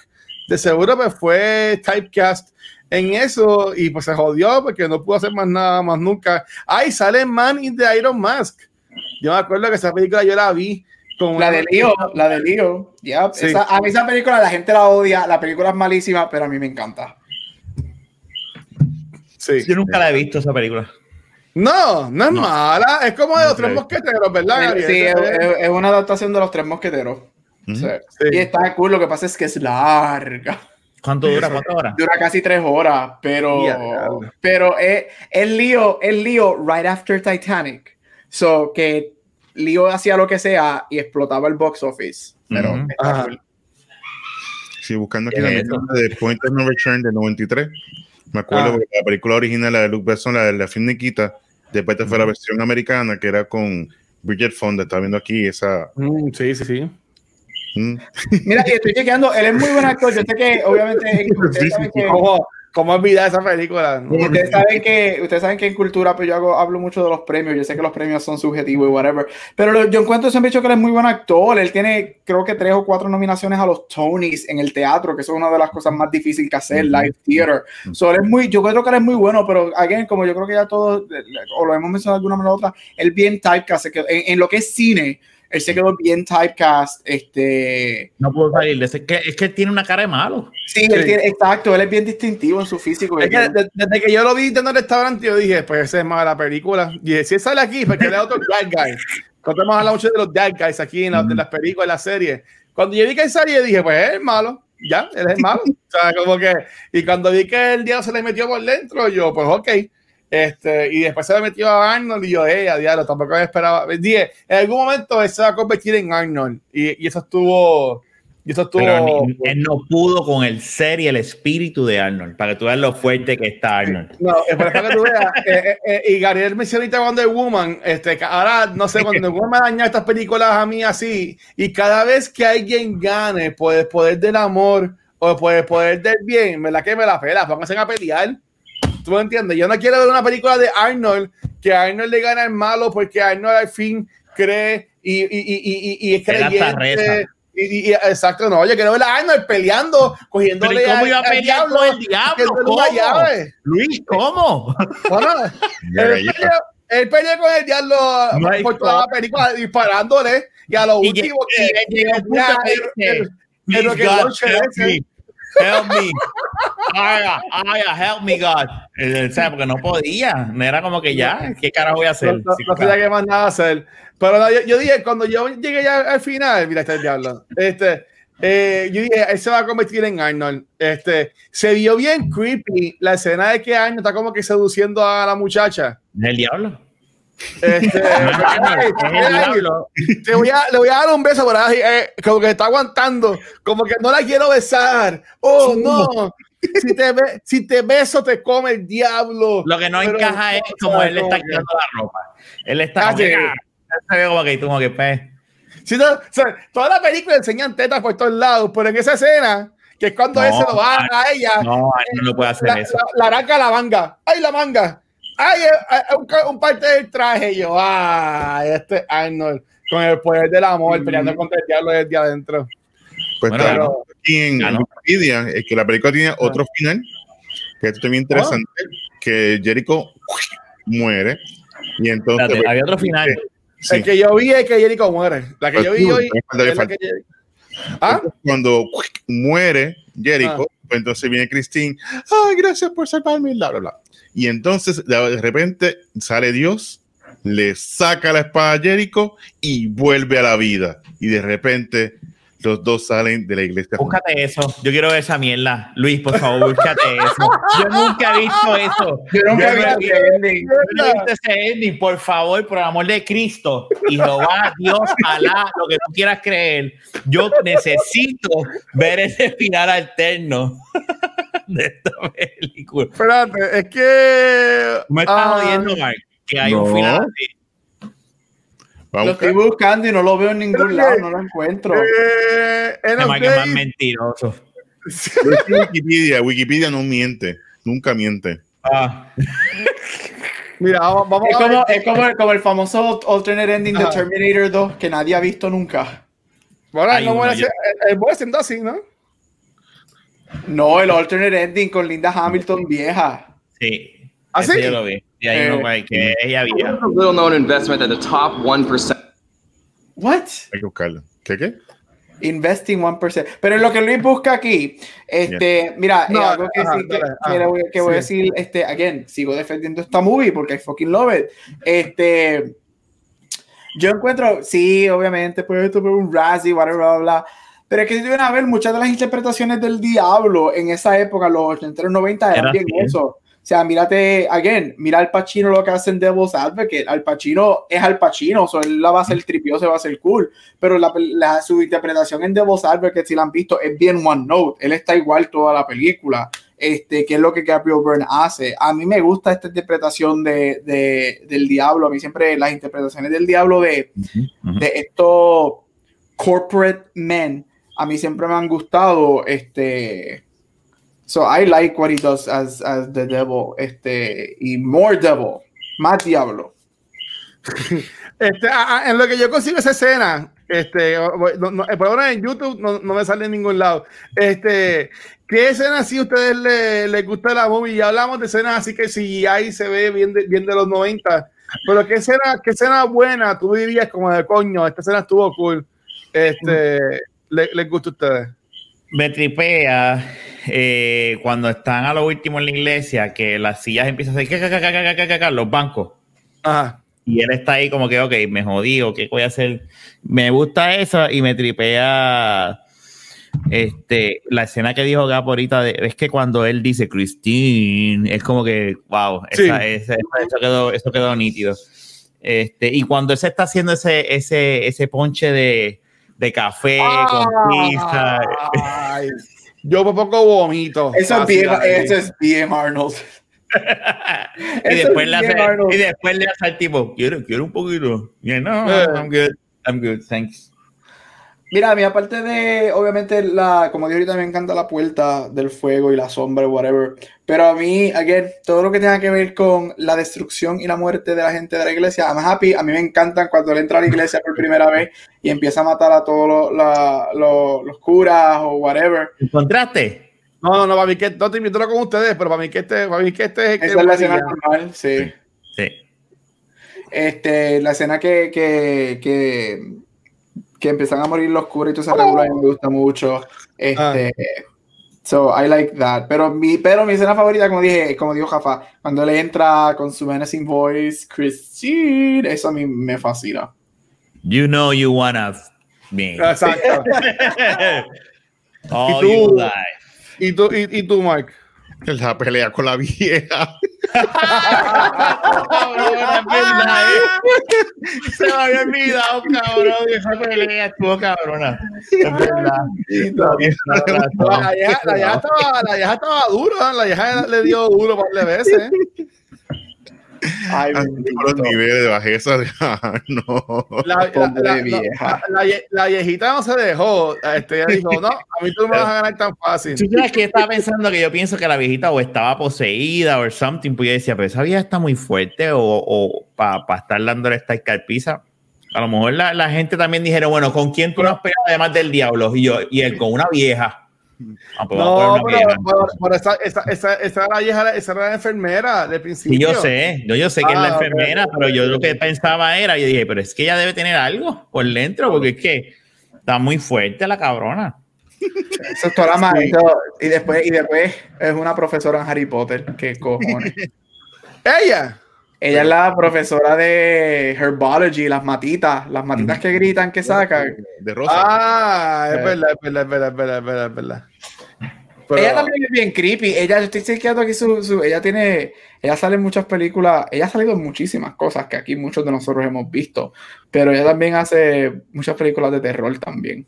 de seguro pues fue typecast en eso y pues se jodió porque no pudo hacer más nada más nunca. Ay, sale Man in the Iron Mask. Yo me acuerdo que esa película yo la vi con La de Leo, la de. Sí. Esa- a mí esa película la gente la odia, la película es malísima, pero a mí me encanta. Sí. Yo nunca la he visto esa película. No, no es No. mala. Es como de los tres mosqueteros, ¿verdad? Gabriel? Sí, es, una adaptación de los tres mosqueteros. Ujú. Sí. Sí. Y está cool, lo que pasa es que es larga. ¿Cuánto dura? ¿Cuántas horas? Dura casi tres horas, pero, pero es, es Leo, es Leo right after Titanic. So que Leo hacía lo que sea y explotaba el box office. Pero cool. Sí, buscando aquí ¿Qué la es película de Point of No Return de 93. Me acuerdo Ah. porque la película original, la de Luke Besson, la de la film Nikita, después fue la versión americana que era con Bridget Fonda. Está viendo aquí esa. Mm, sí, sí, sí. mm, Mira, y estoy chequeando, él es muy buen actor. Yo sé que obviamente ustedes Sí, sí, saben sí. que- Como, ¿Cómo olvidar esa película? Ustedes saben que ustedes saben que en cultura pues yo hago, hablo mucho de los premios. Yo sé que los premios son subjetivos y whatever. Pero lo- yo encuentro siempre dicho que él es muy buen actor. Él tiene creo que tres o cuatro nominaciones a los Tonys en el teatro, que eso es una de las cosas más difíciles que hacer, live theater. So, él es muy, yo creo que él es muy bueno, pero again, como yo creo que ya todos, o lo hemos mencionado de alguna manera u otra, él bien typecast, en, en lo que es cine, él se quedó bien typecast, este, No puedo salir de ese. Es que, es que él tiene una cara de malo. sí, él tiene, exacto, él es bien distintivo en su físico. Es que de- desde que yo lo vi en el restaurante, yo dije, pues ese es más de la película. Y dije, si él sale aquí, porque él es otro bad guy. Nosotros hemos hablado mucho de los bad guys aquí en, la- de las películas, en las series. Cuando yo vi que él salía, dije, pues él es malo. Ya, él es malo. o sea, como que. Y cuando vi que el diablo se le metió por dentro, yo, pues ok. Este, y después se metió a Arnold y yo, eh, a diablo, tampoco me esperaba. Dije, en algún momento él se va a convertir en Arnold. Y, y eso estuvo. Y eso estuvo. Pero ni- él no pudo con el ser y el espíritu de Arnold, para que tú veas lo fuerte que está Arnold. No, es para que tú veas. eh, eh, eh, y Gabriel mencionó Wonder Woman. Este, ahora, no sé, Wonder Woman me daña estas películas a mí así. Y cada vez que alguien gane por el poder del amor o por el poder del bien, me la que me la pela, pónganse a pelear. ¿Tú me entiendes? Yo no quiero ver una película de Arnold que Arnold le gana al malo porque Arnold al fin cree y, y, y, y, y es creyente. Y, y- exacto, no, yo quiero ver a Arnold peleando, Pero cogiéndole ¿y cómo iba a pelear diablo, con el diablo? ¿Cómo? una llave. Luis, ¿cómo? Bueno, él peleó, él peleó con el diablo No por toda la película disparándole y a lo Y último que help me. Help me. Aya, Aya, help me, God. Eh, O sea, porque no podía. No era como que ya, ¿qué carajo voy a no, hacer? no, Sí, no sabía qué más nada hacer. Pero no, yo, yo dije, cuando yo llegué ya al final, mira, este es el diablo. Este, eh, yo dije, él se va a convertir en Arnold. Este, se vio bien creepy la escena de que Arnold está como que seduciendo a la muchacha. ¿El diablo? Este, ay, te voy a, le voy a dar un beso ahí, eh, como que está aguantando, como que no la quiero besar. Oh, no. Si te, be- si te beso, te come el diablo. Lo que no Pero, encaja es como él le está quitando la ropa. Él está Ah, como que, ah, tú como que pues. Si no, o sea, toda la película enseñan tetas por todos lados, pero en esa escena, que es cuando No, él se lo va a ella, No, él no puede hacer la, eso. la, la arranca la manga. ¡Ay, la manga! ¡Ay, eh, eh, un, ca- un parte del traje! Y yo, ¡ay, este Arnold! Con el poder del amor, Mm. peleando contra el diablo desde adentro. Pues Bueno, está pero- aquí en. Wikipedia es que la película tiene otro final, que esto también interesante, que Jericho muere y entonces Espérate, pues, había otro final. sí, El que yo vi es que Jericho muere. La que Pues yo vi tú, hoy. es ¿Ah? cuando muere Jericho, pues entonces viene Christine, ay, gracias por salvarme, bla, bla, bla. Y entonces de repente sale Dios, le saca la espada a Jericho y vuelve a la vida. Y de repente los dos salen de la iglesia. Búscate eso. Yo quiero ver esa mierda. Luis, por favor, búscate eso. Yo nunca he visto eso. Yo nunca he ese visto- ending. yo no he visto ese ending, por favor, por el amor de Cristo. Y Jehová, Dios, Alá, lo que tú quieras creer. Yo necesito ver ese final alterno de esta película. Espérate, es que. Me estás ah, jodiendo, Mark, que hay un no. final Lo a estoy buscando y no lo veo en ningún que- lado, no lo encuentro. Eh, of Mark es más mentiroso. Wikipedia, Wikipedia no miente, nunca miente. Ah, Mira, vamos, vamos Es a ver. como, es como, el- como el famoso alternate ending de. Terminator 2 que nadie ha visto nunca. Bueno, no uno, muere yo- así- él muere siendo así, ¿no? No, el alternate ending con Linda Hamilton vieja. sí. ¿Ah, sí? Yo lo vi. Y hay Eh, que ella había. a little known investment at the top 1%. What? Hay que buscarlo. ¿Qué qué? Investing 1%. Pero en lo que Luis busca aquí, este, mira, No, eh, algo que, ajá, sí, que, dale, mira, ajá, voy- que voy a sí. decir, este, again, sigo defendiendo esta movie porque I fucking love it. Este, yo encuentro, sí, obviamente, pues esto fue un Razzie, whatever, bla, bla, bla. Pero es que si te a ver, muchas de las interpretaciones del diablo en esa época, los 80 y los 90, eran Era bien así, eso. O sea, mírate, again, mira al Pacino lo que hace en Devil's Advocate. Al Pacino es al Pacino, o sea, él la va a hacer tripioso, va a ser cool. Pero la, la- su interpretación en Devil's Advocate, si la han visto, es bien one note. Él está igual toda la película. Este, que es lo que Gabriel Byrne hace. A mí me gusta esta interpretación de, de- del diablo. A mí siempre las interpretaciones del diablo de, Ujú. de estos corporate men, a mí siempre me han gustado. Este, So I like what he does as, as the devil, este, y more devil, más diablo. Este, ah, ah, en lo que yo consigo esa escena, este, no, no, por ahora en YouTube no, no, me sale en ningún lado. Este, ¿qué escena a ustedes les, les gusta la movie? Ya hablamos de escenas así que si ahí se ve bien de, bien de los 90, pero ¿qué escena, qué escena buena tú dirías como de coño? Esta escena estuvo cool. Este, ¿les, les gusta a ustedes? Me tripea eh, cuando están a lo último en la iglesia, que las sillas empiezan a hacer los bancos. Ajá. Y él está ahí como que, ok, me jodí, o qué voy a hacer. Me gusta eso y me tripea este, la escena que dijo Gap ahorita, de, es que cuando él dice Christine, es como que, wow, esa, Sí. esa- eso, quedó, eso quedó nítido. Este, y cuando él se está haciendo ese, ese, ese ponche de, de café con pizza, Ay, yo por poco vomito. Eso es bien, eso es bien Arnold. y, después es le hace, Arnold. y después le hace al tipo, quiero, quiero un poquito. Y él, no, Eh. I'm good, I'm good, thanks. Mira, a mí aparte de, obviamente, la, como dije ahorita, me encanta la puerta del fuego y la sombra, whatever. Pero a mí, again, todo lo que tenga que ver con la destrucción y la muerte de la gente de la iglesia, I'm happy. A mí me encantan cuando él entra a la iglesia por primera vez y empieza a matar a todos los, curas o whatever. ¿Encontraste? No, no, no, para mí que no te invito con ustedes, pero para mí que este, para mí que este es el que Esa es la escena normal, sí. Sí. Este, la escena que, que, que, que empiezan a morir los curas y toda esa regula me gusta mucho. Este, So I like that. Pero mi, pero mi escena favorita, como dije, como dijo Jafa, cuando él entra con su menacing voice, Christine, eso a mí me fascina. You know you wanna me. Exacto. All tú? you like. ¿Y tú, y, y tú, Mark? La pelea con la vieja. Cabrón, verdad, ¿eh? Se me había olvidado, cabrón. Esa pelea estuvo cabrona. Es verdad. La vieja, la vieja estaba, la vieja estaba dura, la vieja le dio duro un par de veces. Ay. Los niveles de bajeza de no. La, la, Pobre la- la- vieja. la- la- viejita no se dejó. Este, ella dijo, no, a mí tú no me vas a ganar tan fácil. ¿Tú sabes que yo estaba pensando que yo pienso que la viejita o estaba poseída o something? Pues yo decía, pero esa vieja está muy fuerte o, o para estar dándole esta escarpiza. A lo mejor la, la gente también dijeron, bueno, ¿con quién tú no has pegado además del diablo? Y yo, y él con una vieja. Ah, pues No, pero, pero- pero esa, esa, esa, esa era la vieja, esa era la enfermera de principio. Sí, yo sé, yo, yo sé que es la Ah, enfermera, pero yo lo que pensaba era, yo dije, pero es que ella debe tener algo por dentro, porque es que está muy fuerte la cabrona. Eso es toda la Y después, y después es una profesora en Harry Potter. ¿Qué cojones? Ella. Ella es la profesora de Herbology, las matitas, las matitas que gritan, que sacan. De rosa. Ah, es Eh. verdad, es verdad, es verdad, es verdad, es verdad, es verdad. Pero- ella también es bien creepy. Ella, yo estoy chequeando aquí su, su- ella tiene, ella sale en muchas películas, ella ha salido en muchísimas cosas que aquí muchos de nosotros hemos visto, pero ella también hace muchas películas de terror también.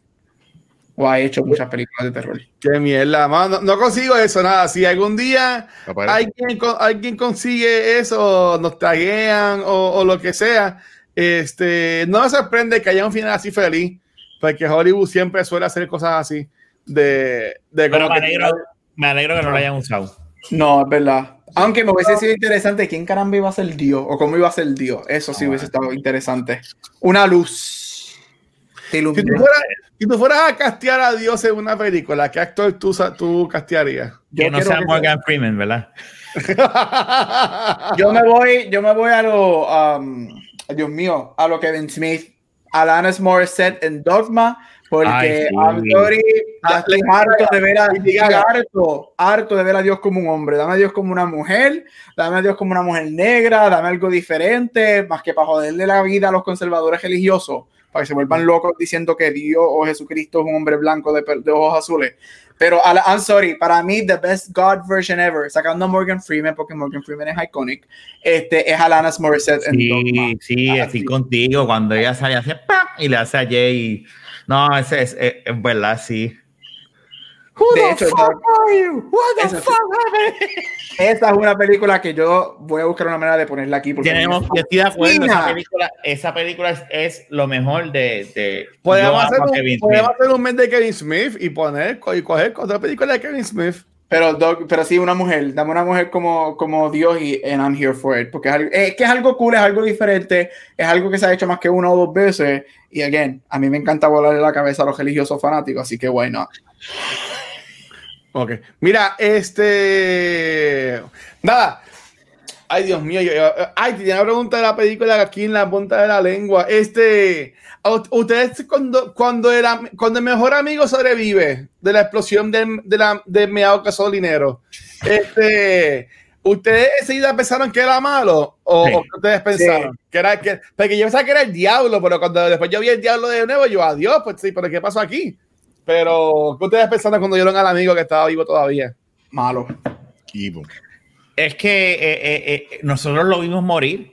O ha hecho muchas películas de terror. Qué mierda, mano. No, no consigo eso, nada. Si algún día alguien, alguien consigue eso, nos taguean o, o lo que sea, este, no me sorprende que haya un final así feliz, porque Hollywood siempre suele hacer cosas así. De, de Pero me que- alegro, me alegro que no lo hayan usado. No, es verdad. Aunque me hubiese sido interesante quién caramba iba a ser Dios o cómo iba a ser Dios. Eso sí hubiese estado interesante. Una luz. Te Si tú, fueras, si tú fueras a castear a Dios en una película, ¿qué actor tú, tú castearías? Yo que no sea que- Morgan Freeman, ¿verdad? Yo me voy, yo me voy a lo, um, Dios mío, a lo Kevin Smith, Alanis Morissette en Dogma, porque ya estoy Ah, harto de ver a, harto, harto de ver a Dios como un hombre. Dame a Dios como una mujer, dame a Dios como una mujer negra, dame algo diferente, más que para joderle la vida a los conservadores religiosos, para que se vuelvan locos diciendo que Dios o Jesucristo es un hombre blanco de, de ojos azules. Pero Ala- I'm sorry, para mí the best God version ever, sacando a Morgan Freeman porque Morgan Freeman es iconic, este es Alanis Morissette en. Sí, sí, estoy sí. contigo. Cuando ella sale así ¡pam! y le hace a Jay. No, ese es, es, es verdad, sí. De hecho, esa, are you? What Esa sí. esa es una película que yo voy a buscar una manera de ponerla aquí. Porque Tenemos, yo estoy de acuerdo. Esa película, esa película es, es lo mejor de. de Podemos, hacer un, podemos hacer un mes de Kevin Smith y poner y coger otra película de Kevin Smith. Pero, Doc- pero sí, una mujer. Dame una mujer como, como Dios y and I'm here for it. Porque es, algo- es que es algo cool, es algo diferente, es algo que se ha hecho más que una o dos veces. Y again, a mí me encanta volarle la cabeza a los religiosos fanáticos, así que why not? Ok. Mira, este. Nada. Ay, Dios mío. yo- ay, tenía una pregunta de la película aquí en la punta de la lengua. Este. Ustedes, cuando, cuando, era, cuando el mejor amigo sobrevive de la explosión de, de la, de meado gasolinero, este. ¿Ustedes enseguida pensaron que era malo? ¿O, Sí. o qué ustedes pensaron? Que era, que, porque yo pensaba que era el diablo, pero cuando después yo vi el diablo de nuevo, yo, adiós, pues sí, pero ¿qué pasó aquí? Pero, ¿qué ustedes pensaron cuando vieron al amigo que estaba vivo todavía? Malo. Evil. Es que eh, eh, eh, nosotros lo vimos morir.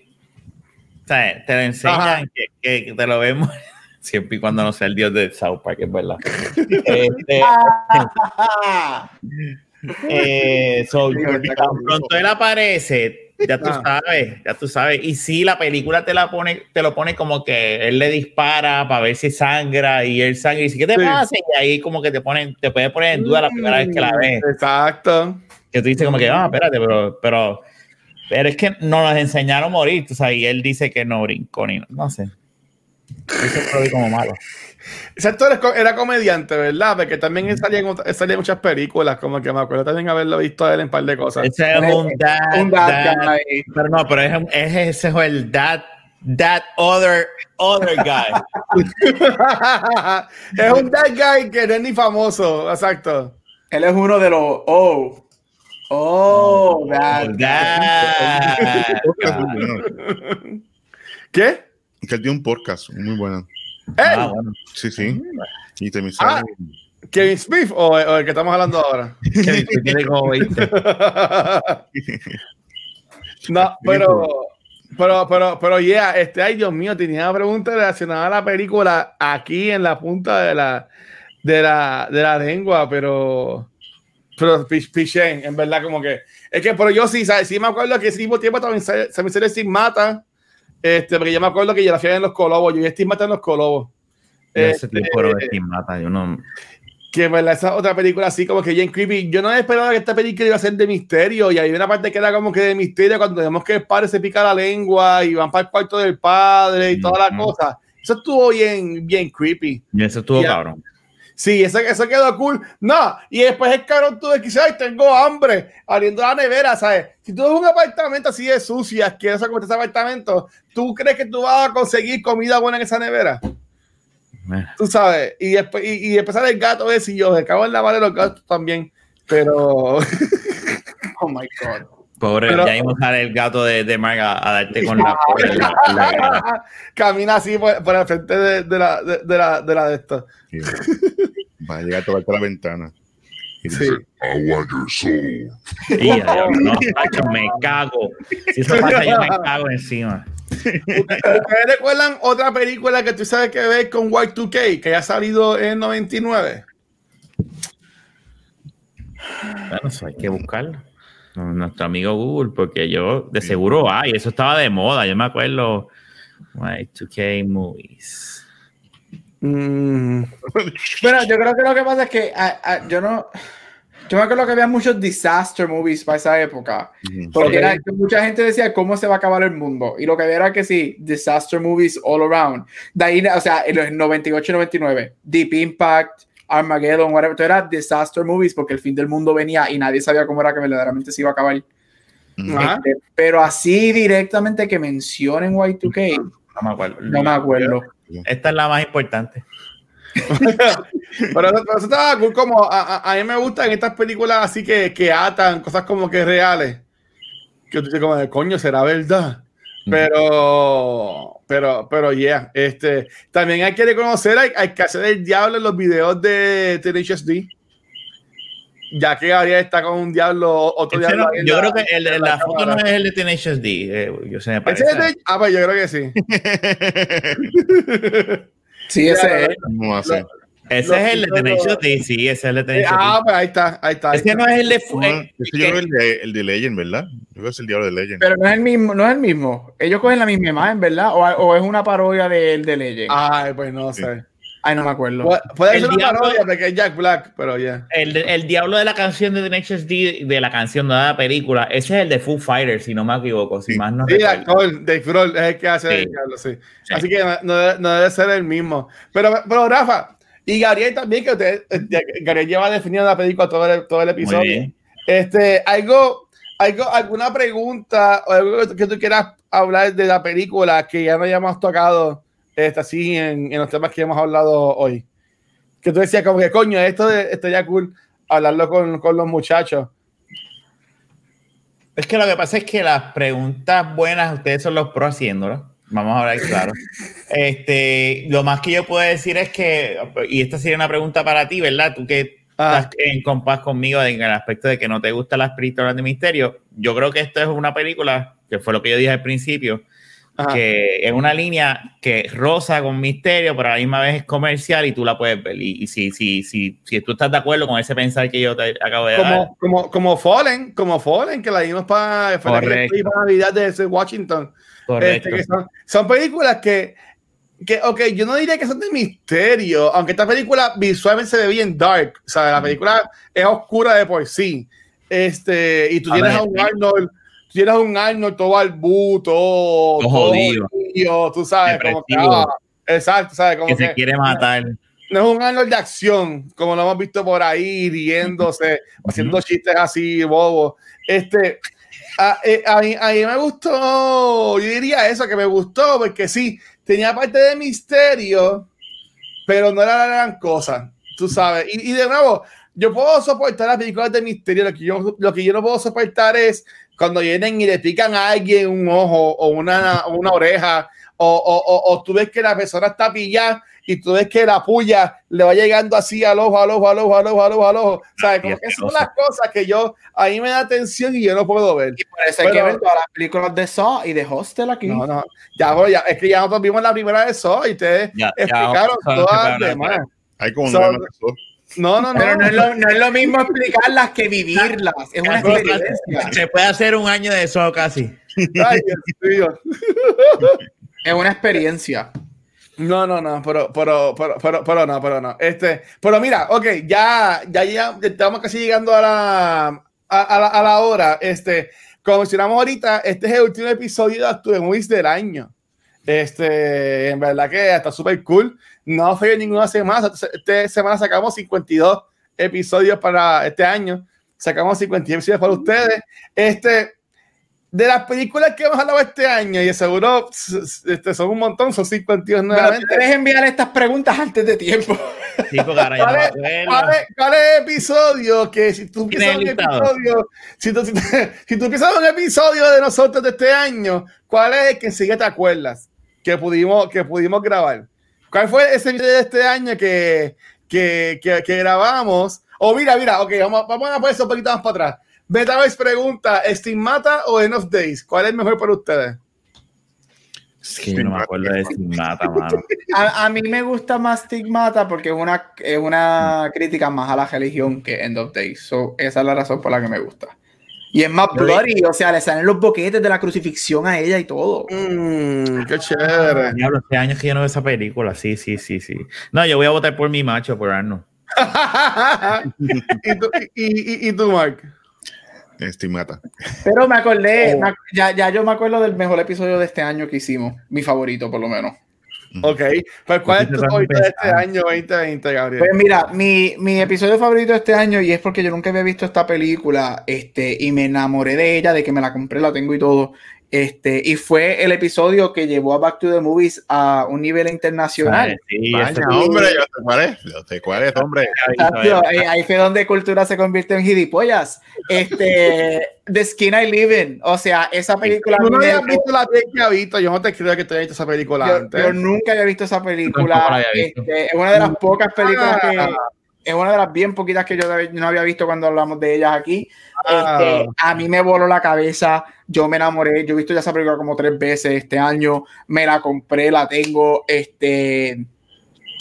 O sea, te lo enseñan que, que te lo vemos siempre y cuando no sea el dios de South Park, es verdad. Este, eh, so, tan pronto él aparece, ya tú Ah. sabes, ya tú sabes. Y si la película te la pone, te lo pone como que él le dispara para ver si sangra y él sangra y dice, ¿qué te Sí. pasa? Y ahí como que te ponen, te puede poner en duda la primera vez que la ves. Exacto. Que tú dices como que, ah, espérate, pero, pero, pero es que no nos enseñaron a morir, tú sabes, y él dice que no brincó ni no sé. Eso vi como malo. Ese actor era comediante, ¿verdad? Porque también él salía en, otra- él salía en muchas películas, como que me acuerdo también haberlo visto a él en un par de cosas. Ese es un dad, Un bad dad- guy. pero no, pero es, es ese es el dad, that other, other guy. es un dead guy que no es ni famoso, exacto. Él es uno de los. Oh. Oh, that. Dad. Podcast muy bueno. ¿Qué? Que él tiene un podcast muy bueno. Ah, bueno. Sí, sí. Y también Ah. ¿Kevin Smith o, o el que estamos hablando ahora? Qué difícil como viste. no, pero, pero, pero, pero, yeah, este, ay, Dios mío, tenía una pregunta relacionada a la película aquí en la punta de la, de la, de la lengua, pero, pero pi- piché, en verdad, como que, es que, pero yo sí, ¿sabes? sí me acuerdo que ese mismo tiempo también se, se me sale sin mata, este, porque yo me acuerdo que yo la fui en los colobos, yo vi Steve Mata en los colobos. Ese Este, tipo de Steve mata, yo no. que verdad esa otra película así como que bien creepy. Yo no esperaba que esta película iba a ser de misterio y hay una parte que era como que de misterio cuando vemos que el padre se pica la lengua y van para el cuarto del padre y toda la cosa. Eso estuvo bien, bien creepy. Y eso estuvo cabrón. Sí, eso, eso quedó cool. No, y después el cabrón que decir, ay, tengo hambre, abriendo la nevera, ¿sabes? Si tú ves un apartamento así de sucio, asqueroso como este apartamento, ¿tú crees que tú vas a conseguir comida buena en esa nevera? Tú sabes, y después, y, y después sale el gato ese y yo, me cago en la madre de los gatos también, pero Oh my God. Pobre, Pero- ya mismo sale el gato de, de Marga a darte con la, la- la- camina así por, por el frente de, de la de, de la de la de esto. Sí. Va a llegar a tocarte la ventana. Y Sí. dice, I want your soul. No, macho, me cago. Si eso pasa, yo me cago encima. ¿Ustedes recuerdan otra película que tú sabes que ver con Y2K que ya ha salido en 99? Bueno, eso hay que buscarlo. Nuestro amigo Google, porque yo de seguro hay, eso estaba de moda. Yo me acuerdo. Y2K movies. Mm, Bueno, yo creo que lo que pasa es que ah, ah, yo no. Yo me acuerdo que había muchos disaster movies para esa época. Porque era que mucha gente decía cómo se va a acabar el mundo. Y lo que había era que sí, disaster movies all around. De ahí, o sea, en los 98 y 99, Deep Impact, Armageddon, whatever, todo era disaster movies porque el fin del mundo venía y nadie sabía cómo era que verdaderamente se iba a acabar. Este, pero así directamente que mencionen Y2K, No me acuerdo. no me acuerdo. Esta es la más importante. pero, eso- pero eso estaba cool como a, a- a mí me gustan estas películas así que, que atan cosas como que reales. Que tú dices como de coño, será verdad. Pero, pero, pero, yeah, este, también hay que reconocer, hay, hay que hacer el diablo en los videos de Tenacious D. Ya que Gabriel está con un diablo, otro Ese diablo. no- yo la- creo que el de en la foto no cámara. es el de Tenacious D. eh, yo sé, me ¿Ese parece. es de- Ah, pues yo creo que sí. Sí, ese es. Ese es el de Tenacious D, sí, ese es el de Tenacious ah, D. pues ahí está, ahí está. Ese no es el de. fu- No, eh, ese yo creo que el de, el de Legend, ¿verdad? Yo creo que es el diablo de Legend. Pero no es el mismo, no es el mismo. Ellos cogen la misma imagen, ¿verdad? O, o es una parodia del de Legend. Ay, pues no Sí. sé. Ay, no me acuerdo. Pu- Puede ser una diablo- parodia porque es Jack Black, pero ya. El, el diablo de la canción de The Next D, de la canción de la película, ese es el de Foo Fighters, si no me equivoco, si Sí. más no Sí, Dave Grohl, es el que hace Sí. el diablo, sí. Sí. Así que no, no debe, no debe ser el mismo. Pero, pero Rafa, y Gabriel también, que usted, Gabriel lleva definiendo la película todo el, todo el episodio. Este, algo, algo, alguna pregunta o algo que tú- quieras hablar de la película que ya no hayamos tocado este, así en, en los temas que hemos hablado hoy. Que tú decías como que coño, esto estaría cool hablarlo con, con los muchachos. Es que lo que pasa es que las preguntas buenas, ustedes son los pros haciéndolas. Vamos a hablar claro. Este, lo más que yo puedo decir es que, y esta sería una pregunta para ti, ¿verdad? Tú que Ah. estás en compás conmigo en el aspecto de que no te gustan las películas de misterio. Yo creo que esto es una película, que fue lo que yo dije al principio, Ajá. que es una línea que rosa con misterio, pero a la misma vez es comercial y tú la puedes ver. Y, y si, si, si, si tú estás de acuerdo con ese pensar que yo te acabo de dar, como, como, como Fallen, como Fallen, que la dimos para, para, Navidad de ese Washington. correcto. Este, que son, son películas que, que, ok, yo no diría que son de misterio, aunque esta película visualmente se ve bien dark, o sea, la película es oscura de por sí. Este, y tú A tienes ver, a un. Arnold, tienes a un Arnold todo barbuto, todo, Todo jodido. jodido, tú sabes, como que, ah, exacto, sabes, como que que, se quiere matar. no es un Arnold de acción, como lo hemos visto por ahí, riéndose, haciendo chistes así, bobos. Este, a, eh, a mí, a mí me gustó, yo diría eso, que me gustó, porque sí, tenía parte de misterio, pero no era la gran cosa, tú sabes. Y, y de nuevo, yo puedo soportar las películas de misterio, lo que yo, lo que yo no puedo soportar es cuando vienen y le pican a alguien un ojo o una, una oreja, o, o, o, o tú ves que la persona está pillada y tú ves que la puya le va llegando así al ojo, al ojo, al ojo, al ojo, al ojo, al ojo. ¿Sabes? Como que son las cosas que yo, a mí me da atención y yo no puedo ver. Y por eso hay que ver todas las películas de Saw y de Hostel aquí. No, no, ya, bro, ya, es que ya nosotros vimos la primera de eso y ustedes Ya, explicaron todas las demás. Hay como So- nueve más. No, no, no. Pero no es, lo, no es lo mismo explicarlas que vivirlas. Es una experiencia. Se puede hacer un año de eso casi. Ay, Dios mío. Es una experiencia. No, no, no, pero, pero, pero, pero, pero no, pero no. Este, pero mira, ok, ya, ya, ya estamos casi llegando a la, a, a la, a la hora. Este, como mencionamos ahorita, este es el último episodio de Actúe Movies del año. Este, en verdad que está súper cool. No fue ninguna semana. Esta semana sacamos 52 episodios para este año. Sacamos 52 episodios para ustedes. Este, de las películas que hemos hablado este año, y seguro este, son un montón, son 52 Pero nuevamente. tú debes enviar estas preguntas antes de tiempo. Sí, porque ahora ya no ¿Cuál es, cuál es- cuál es el episodio que si tú ¿Tiene piensas un episodio, si tú, si, tú- si tú piensas un episodio de nosotros de este año, ¿cuál es el que sigue te acuerdas que pudimos, que pudimos grabar? ¿Cuál fue ese video de este año que, que, que, que grabamos? O mira, mira, ok, vamos, vamos a poner eso un poquito más para atrás. Betavis pregunta, ¿Stigmata o End of Days? ¿Cuál es mejor para ustedes? Es que yo no me acuerdo de Stigmata, mano. A, a mí me gusta más Stigmata porque es una, es una crítica más a la religión que End of Days. So, esa es la razón por la que me gusta. Y es más bloody, o sea, le salen los boquetes de la crucifixión a ella y todo. Mmm, qué chévere. Diablo, hace años que yo no veo esa película. Sí, sí, sí, sí. No, yo voy a votar por mi macho, por Arno. ¿Y, tú, y, y, y tú, Mark? Estimata. Pero me acordé, Oh. me ac- ya, ya yo me acuerdo del mejor episodio de este año que hicimos. Mi favorito, por lo menos. Ok, pues ¿cuál es tu favorito de este empezar. año 2020, Gabriel? Pues mira, mi, mi episodio favorito de este año, y es porque yo nunca había visto esta película, este, y me enamoré de ella, de que me la compré, la tengo y todo. Este, y fue el episodio que llevó a Back to the Movies a un nivel internacional. Sí, Vaya, ese- hombre, yo sé cuál es. Yo sé cuál es, hombre. Ahí, ahí fue donde cultura se convierte en gilipollas. Este, The Skin I Live In, o sea, esa película. Tú no habías visto la que ha visto, yo no te creo que tú hayas visto esa película yo, antes. yo nunca había visto esa película. había visto. Este, es una de las pocas películas que. Es una de las bien poquitas que yo no había visto cuando hablamos de ellas aquí. Ah. Este, a mí me voló la cabeza, yo me enamoré, yo he visto ya esa película como tres veces este año, me la compré, la tengo, este,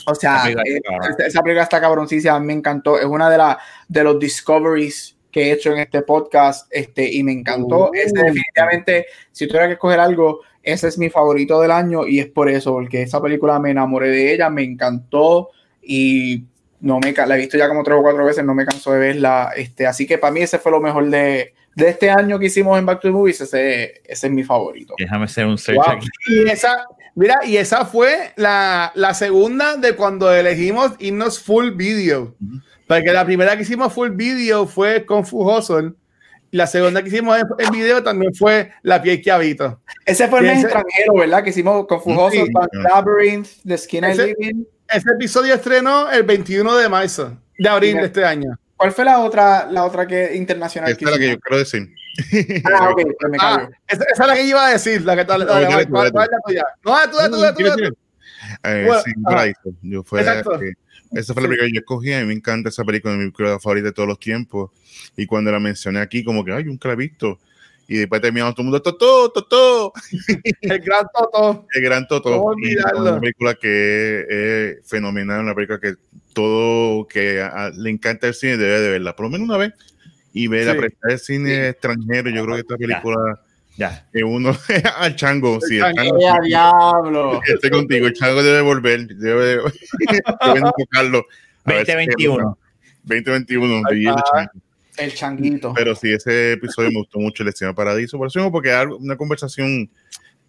o sea, Esa película eh, está cabrón. esa- esa película está cabroncísima, me encantó, es una de, las de los discoveries que he hecho en este podcast, este, y me encantó, Uh. Este, definitivamente, si tuviera que escoger algo, ese es mi favorito del año y es por eso, porque esa película me enamoré de ella, me encantó y no me la he visto ya como tres o cuatro veces, no me canso de verla. Este, así que para mí ese fue lo mejor de, de este año que hicimos en Back to the Movies, ese, ese es mi favorito. Déjame hacer un search Wow. aquí. Y esa, mira, y esa fue la, la segunda de cuando elegimos irnos full video. Porque la primera que hicimos full video fue con. Y la segunda que hicimos en, video también fue La piel que habito. Ese fue el mes ese- extranjero, ¿verdad? Que hicimos con Fujoso, Sí. Labyrinth, The Skin I Ese- Live In. Ese episodio estrenó el 21 de marzo, de abril de este año. ¿Cuál fue la otra, la otra que internacional? Esta es la que yo quiero decir. Ah, ok, pues me Ah, esa, esa es la que yo iba a decir, la que tal. No, dale, tú. No, tú, tú, tú, tú, tú. Eh, Bueno. Paraíso. Yo fue, Exacto. eh, esa fue la película que yo escogí. A mí me encanta esa película, mi película favorita de todos los tiempos. Y cuando la mencioné aquí, como que, ay, nunca la he visto. Y después terminamos todo el mundo, Totó, Totó, El gran Toto. el gran Totó. Una película que es fenomenal, una película que todo que a- a- le encanta el cine debe de verla, por lo menos una vez. Y ver, Sí. apreciar el cine extranjero. Yo creo que esta película Ya. que uno, al chango, sí, el chango. chango. ¡Eh, a diablo! Estoy contigo, el chango debe volver, debe, debe invocarlo. A ver si 2021. 2021, Ahí viví el changuito. Pero sí, ese episodio me gustó mucho, el Destino Paradiso. Por eso porque era una conversación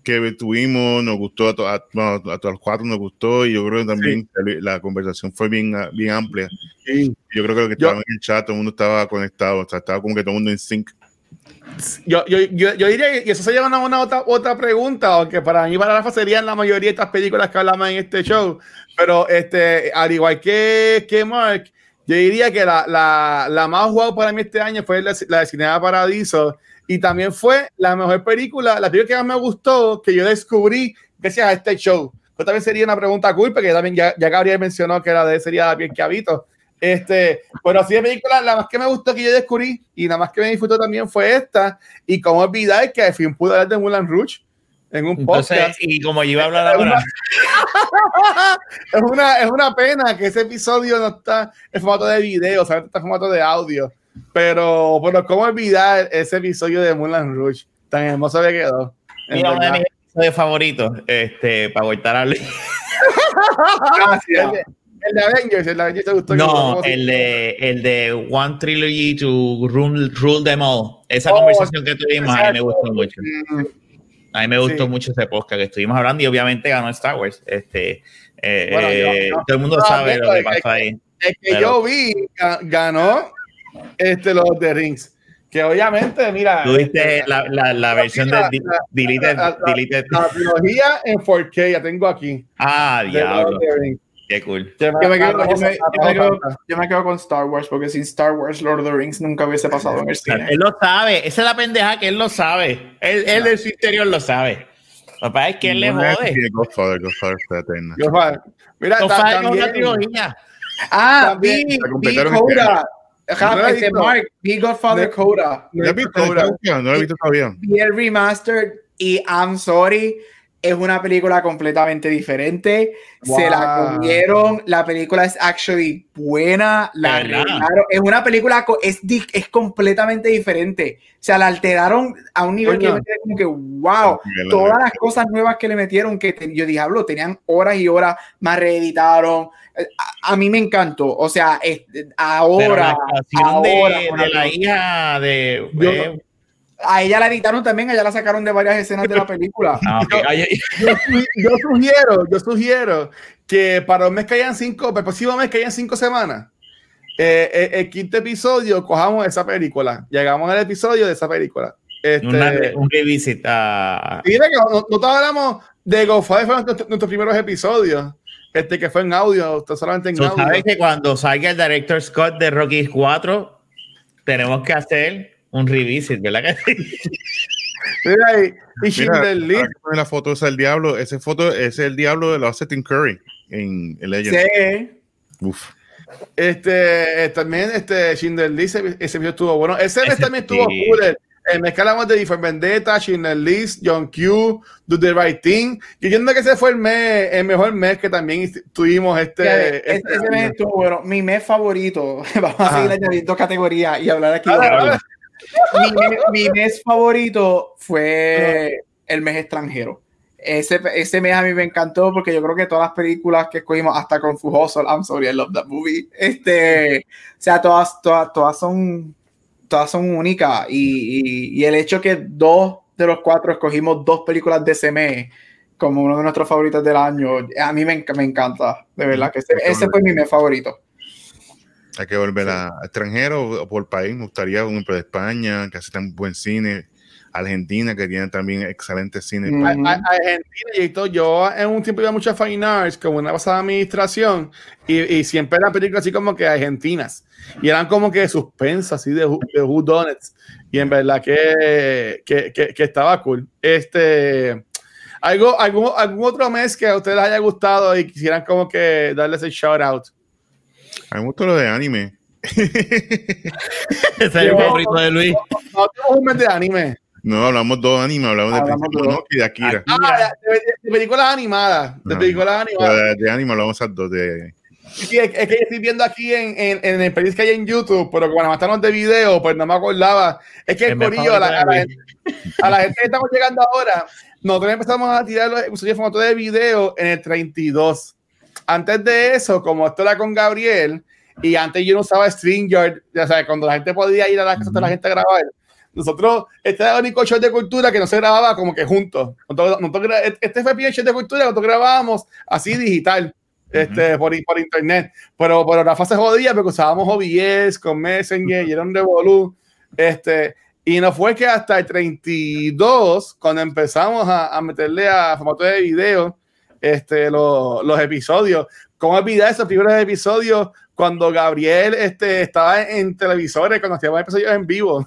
que tuvimos, nos gustó, a, to- a, bueno, a todos los cuatro nos gustó, y yo creo que también la conversación fue bien, bien amplia. Sí. Yo creo que lo que Yo- estaba en el chat, todo el mundo estaba conectado, o sea, estaba como que todo el mundo en sync. Yo, yo, yo, yo diría y eso se lleva a una otra, otra pregunta, aunque para mí, para Rafa, serían la mayoría de estas películas que hablamos en este show. Pero este, al igual que, que Mark, yo diría que la, la, la más guau para mí este año fue la, la de Cinema Paradiso. Y también fue la mejor película, la película que más me gustó, que yo descubrí gracias a este show. Esto también sería una pregunta cool, porque también ya, ya Gabriel mencionó que la de sería La piel que habito. Este, pero así de película, la más que me gustó que yo descubrí y la más que me disfrutó también fue esta. Y cómo olvidar que al fin pude hablar de Mulan Rouge en un Entonces, podcast. y como yo iba a hablar ahora, es, una, es una pena que ese episodio no está en formato de video, solamente está en formato de audio. Pero, pero cómo olvidar ese episodio de Mulan Rouge. Tan hermoso que quedó. Mira, uno de mis episodios favoritos, este, para voltar a. El de, el de Avengers, el de Avengers te gustó. No, ¿Cómo se- el de, el de One Trilogy to Rule, rule Them All. Esa Oh, conversación que tuvimos, a mí me gustó mucho. Mm, A mí me gustó Sí. mucho ese podcast que estuvimos hablando y obviamente ganó Star Wars. Este, eh, Bueno, yo- yo- todo el mundo no, sabe no, lo que es que- pasó ahí. El que Pero- yo vi ga- ganó este, los de Rings. Que obviamente, mira. Tuviste este, la, la, la versión de la- Deleted. la- trilogía en 4K, ya tengo aquí. Ah, diablo. Qué cool. Yo me, quedo, me- yo, me, yo me quedo, me- yo me quedo con Star Wars porque sin Star Wars Lord of the Rings nunca hubiese pasado en el cine. Él lo sabe. Esa es la pendeja que él lo sabe. Él, él en su interior lo sabe. Papá, es que él le No jode. Godfather, Godfather eterna. Mira, una trilogía. Ah, vi, Coda. Este, visto. Mark, vi Godfather. Coda. ¿No visto? He visto todavía. Vi el remastered y I'm sorry, es una película completamente diferente. Se la Wow. comieron. La película es actually buena. La. Es una película, co- es, es completamente diferente. O sea, la alteraron a un nivel que como que, wow. Todas las cosas nuevas que le metieron, que te- yo diablo, tenían horas y horas, más reeditaron. Eh, A, a mí me encantó. O sea, es- Pero ahora, la actuación ahora, de, de la- la hija de. Yo- eh, a ella la editaron también, a ella la sacaron de varias escenas de la película. ah, ok. Ay, ay, yo, su- yo sugiero, yo sugiero que para un mes que hayan cinco, para el próximo mes que hayan cinco semanas, eh, eh, el quinto episodio, cojamos esa película. Llegamos al episodio de esa película. Este, una un revisit a. que no, no te hablamos de Godfather, fueron nuestros, nuestros primeros episodios. Este que fue en audio, solamente en Tú audio. sabes que cuando salga el director Scott de Rocky 4, tenemos que hacer un revisit, ¿verdad? que sí? Mira ahí, y Schindler List. que pones la foto esa del diablo, ese foto es el diablo de los Tim Curry en el Legend. Sí. Uf. Este, eh, también este Schindler List, ese, ese video estuvo bueno. Ese mes Ese también estuvo sí. cool. El, el mes que hablamos de Different Vendetta, Schindler List, John Q, Do the Right Thing. Yo entiendo que ese fue el mes, el mejor mes que también tuvimos este. Ese- este ese mes estuvo bueno. Mi mes favorito. Vamos a Ajá. seguir añadiendo categorías y hablar aquí. Mi, mes, mi mes favorito fue el mes extranjero. ese, ese mes a mí me encantó porque yo creo que todas las películas que escogimos, hasta con Fujoso, I'm sorry, I love that movie, este, o sea, todas, todas, todas son todas son únicas y, y, y el hecho que dos de los cuatro escogimos dos películas de ese mes como uno de nuestros favoritos del año, a mí me, me encanta, de verdad, que ese, ese fue mi mes favorito. Hay que volver a, a extranjero o por país. Me gustaría, por ejemplo, de España, que hace tan buen cine. Argentina, que tiene también excelente cine. Mm. A- a- Argentina y todo. Yo en un tiempo iba mucho a Fine Arts, como una pasada administración, y, y siempre eran películas así como que argentinas. Y eran como que suspensas, así de, who- de Who Done It. Y en verdad que, que, que, que estaba cool. Este, algo, algún, ¿Algún otro mes que a ustedes les haya gustado y quisieran como que darles el shout out? A mí me gusta lo de anime. Ese es el favorito de Luis. No tenemos un mes de anime. No, hablamos dos anime, hablamos de Hablamos Príncipe de dos. Mononoke y de Akira. Ah, de, de películas animadas. De películas animadas. De, de anime hablamos esas dos de. Sí, es, es que yo estoy viendo aquí en, en, en el playlist que hay en YouTube, pero como nada más de video, pues no me acordaba. Es que el El corillo, a la, a, la, gente- a la gente que estamos llegando ahora, nosotros empezamos a tirar los episodios de formato de video en el 32. Antes de eso, como esto era con Gabriel, y antes yo no usaba StreamYard, ya sabes, cuando la gente podía ir a la casa de la gente a grabar, nosotros, este era el único show de cultura que no se grababa como que juntos. Nosotros- nosotros gra- este fue el show de cultura que nosotros grabábamos así digital, este, por, por internet. Pero, pero Rafa se jodía porque usábamos OBS con Messenger y era un revolú. Este, y no fue que hasta el 32, cuando empezamos a, a meterle a formato de video este, lo- los episodios. ¿Cómo olvidar esos primeros episodios cuando Gabriel este, estaba en, en televisores, cuando hacíamos episodios en vivo?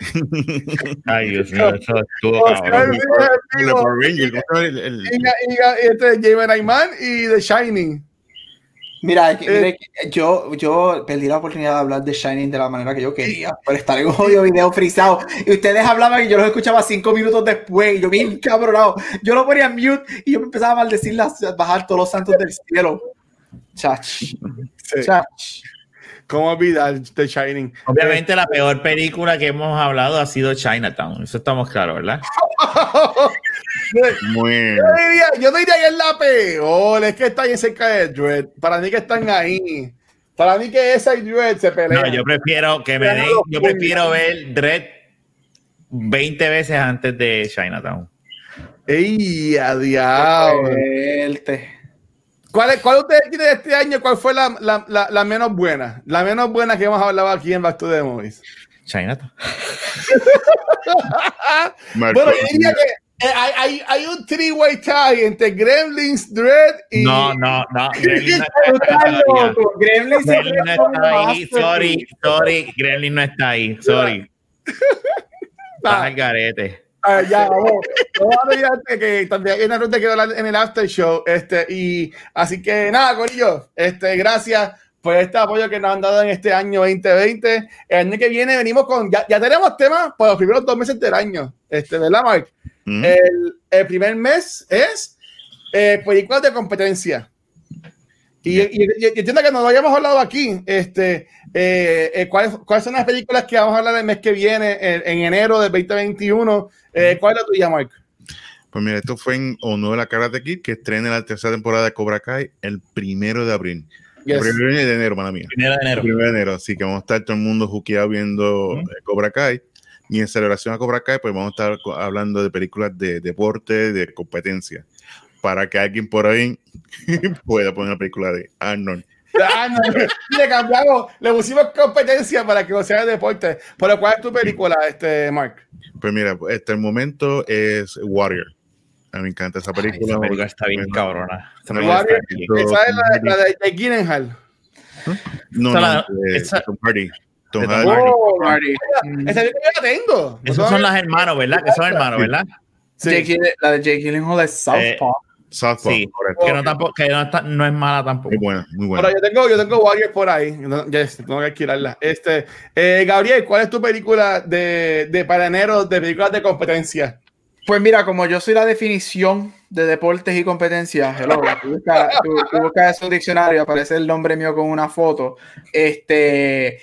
Ay, Dios mío, eso estuvo O sea, cabrón. el- El de Power Ranger, ¿cómo se llama el- el- Y, este, James Ayman y The Shining. Mira, es que- mira Eh. que yo, yo perdí la oportunidad de hablar de Shining de la manera que yo quería, por estar en un jodido video frisado. Y ustedes hablaban y yo los escuchaba cinco minutos después. Y yo bien cabronado. Yo lo ponía en mute y yo me empezaba a maldecir, las, a bajar todos los santos del cielo. Chach. Sí. Chach. ¿Cómo olvidar The Shining? Obviamente la peor película que hemos hablado ha sido Chinatown. Eso estamos claros, ¿verdad? Muy- Yo diría, yo diría que es la peor, es que está ahí cerca de Dread. Para mí que están ahí. Para mí que esa y Dread se pelean. No, yo prefiero que me den, yo prefiero ver Dread 20 veces antes de Chinatown. ¡Ey, a diablo! ¿Cuál, es- ¿Cuál ustedes tienen de este año? ¿Cuál fue la, la, la, la menos buena? La menos buena que hemos hablado aquí en Back to the Movies. Chinatown. Bueno, yo diría que hay, hay, hay un three-way tie entre Gremlins, Dread y. No, no, no. Gremlin no está loco. Gremlins no está ahí. Sorry, sorry. Gremlin no está ahí. Sorry. Está al garete. ah, ya, vamos. Vamos a que también hay una ruta que hablar en el after show. Este, y así que nada, Corillo. Este, gracias por este apoyo que nos han dado en este año 2020. El año que viene venimos con. Ya, ya tenemos temas por los primeros dos meses del año. Este, ¿verdad, Mark? ¿Mm? El, el primer mes es eh, películas de competencia. Y, y- y- y entiendo que nos lo hayamos hablado aquí. Este, eh, eh, ¿cuáles, ¿Cuáles son las películas que vamos a hablar el mes que viene, en, en enero del 2021? Eh, ¿Cuál es la tuya, Mark? Pues mira, esto fue en honor a la Karate Kid, que estrena la tercera temporada de Cobra Kai el primero de abril. Yes. El primero de enero, mala mía. Primero de El enero. primero de enero, así que vamos a estar todo el mundo juqueado viendo Ujú. eh, Cobra Kai. Y en celebración a Cobra Kai, pues vamos a estar hablando de películas de deporte, de competencia, para que alguien por ahí pueda poner una película de Arnold. Ah, no, le cambiamos, le pusimos competencia para que no sea de deporte. Pero ¿cuál es tu película, este, Mark? Pues mira, hasta el momento es Warrior. A mí me encanta esa película. Esa película está bien cabrona. Esa Warrior, está bien. Pero- Esa es la, la de, de Gyllenhaal. No, Esa no, la- de esa- Tom Hardy. Hardy. Hardy. Oh. Esa película yo la tengo. Esos son los hermanos, ¿verdad? Que son hermanos, ¿verdad? Sí. Jake Gyllen- la de Jake Gyllenhaal es Southpaw. Southpaw, Sí. correcto. Que no, tampoco, que no, está, no es mala tampoco. Muy buena, muy buena. Pero yo tengo, yo tengo Warrior por ahí. Tengo que alquilarla. Este, eh, Gabriel, ¿cuál es tu película de, de para enero de películas de competencia? Pues mira, como yo soy la definición de deportes y competencias, hello, tú buscas, tú, tú buscas eso en un diccionario, aparece el nombre mío con una foto. Este,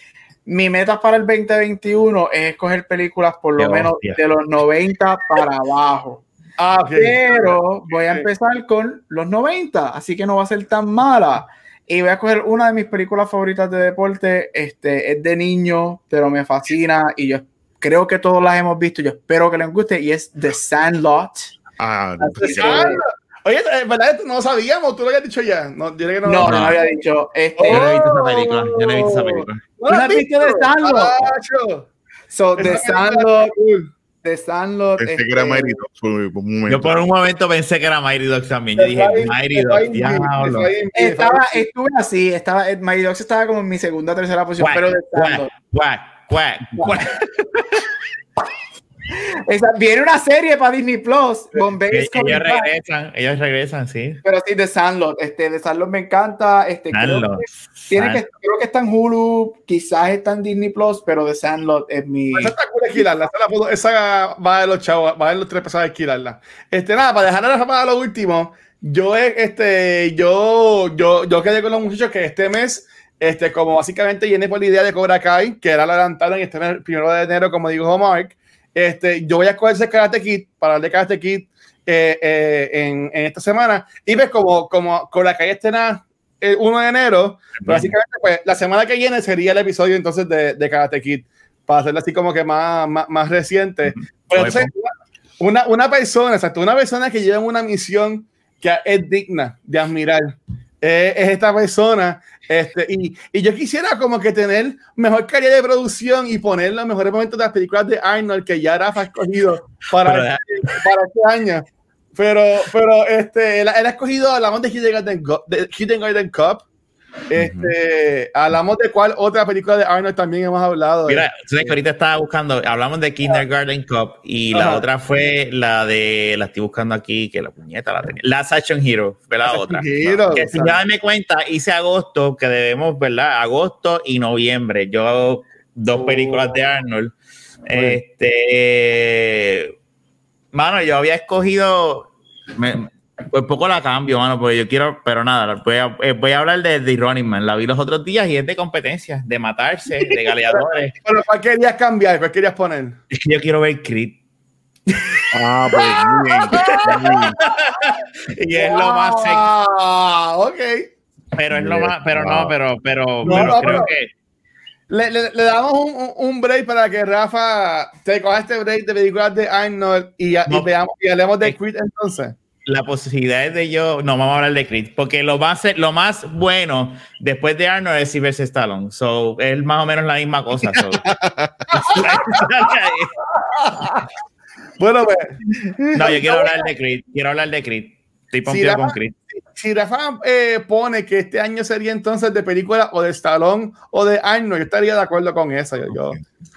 mi meta para el 2021 es escoger películas por lo menos de los 90 para abajo. Ah. Pero voy a empezar con los 90, así que no va a ser tan mala. Y voy a coger una de mis películas favoritas de deporte. Este es de niño, pero me fascina y yo creo que todos las hemos visto. Yo espero que les guste y es The Sandlot. Ah, Ah, Oye, eh, ¿verdad? Esto no lo sabíamos, tú lo habías dicho ya. No, yo creo que no, no, no, había dicho. Este, Yo no he visto esa película. Yo no he visto esa película. ¿No la has ¿No has visto? The Sandlot? So, película Sandlot. The Sandlot. Pensé este, que era Mighty Ducks por un momento. Yo por un momento pensé que era Mighty Ducks también. Yo dije, Mighty diablo. Bill, Estaba, estuve así, estaba, eh, Mighty Ducks estaba como en mi segunda o tercera posición, pero The Sandlot. cuac, cuac. Esa- viene una serie para Disney Plus, Bombay Ellos back. regresan, ellos regresan, sí. Pero sí, The Sandlot, este, The Sandlot me encanta, este, creo Sandlot, que, tiene que, Sandlot. creo que está en Hulu, quizás está en Disney Plus, pero The Sandlot es mi... Esa está cool alquilarla. Esa, la puedo- esa va de los chavos, va de los tres pesos a alquilarla. Este, nada, para dejar para lo último, yo, este, yo, yo, yo quedé con los muchachos que este mes, este, como básicamente llené por la idea de Cobra Kai, que era la adelantada y este primero de enero, como dijo Mark, este, yo voy a coger ese Karate Kid, para de Karate Kid eh, eh, en, en esta semana, y ves como, como Cobra Kai estrena el 1 de enero, básicamente, pues, la semana que viene sería el episodio entonces de, de Karate Kid, para hacerlo así como que más, más, más reciente. Pero entonces, una, una persona, exacto, una persona que lleva una misión que es digna de admirar, eh, es esta persona. Este, y, y yo quisiera como que tener mejor calidad de producción y poner los mejores momentos de las películas de Arnold que ya Rafa ha escogido para, este, para este año. Pero, pero este, él, él ha escogido, Gu- de Hidden Garden Cup. Este, hablamos de cuál otra película de Arnold también hemos hablado. Mira, que ahorita estaba buscando, hablamos de Kindergarten Cup y la otra fue la de, la estoy buscando aquí, que la puñeta la tenía. La Action Hero fue la otra. Hero, que si darme cuenta, hice agosto, que debemos, ¿verdad? Agosto y noviembre. Yo, dos Oh. películas de Arnold. Bueno. Este, mano, yo había escogido, me, pues poco la cambio, mano, porque yo quiero, pero nada, voy a, eh, voy a hablar de The Running Man. La vi los otros días y es de competencia, de matarse, de galeadores. Pero ¿cuál querías cambiar? ¿Cuál querías poner? es que yo quiero ver Creed. Ah, pues muy bien. Y es lo más sexy, Ah, ok. pero es lo más, pero no, pero, pero, No, pero no, creo pero- que Le, le- le damos un, un- break para que Rafa te coja este break de películas de Arnold y, ya- y veamos y hablemos de. Creed entonces. La posibilidad es de yo, no vamos a hablar de Creed, porque lo más, lo más bueno después de Arnold es Sylvester Stallone, so es más o menos la misma cosa. so. Bueno, pues, no, yo quiero hablar de Creed, quiero hablar de Creed. Estoy pompeado Rafa- con Creed. si Rafa eh, pone que este año sería entonces de película o de Stallone o de Arnold, yo estaría de acuerdo con eso. Yo, yo,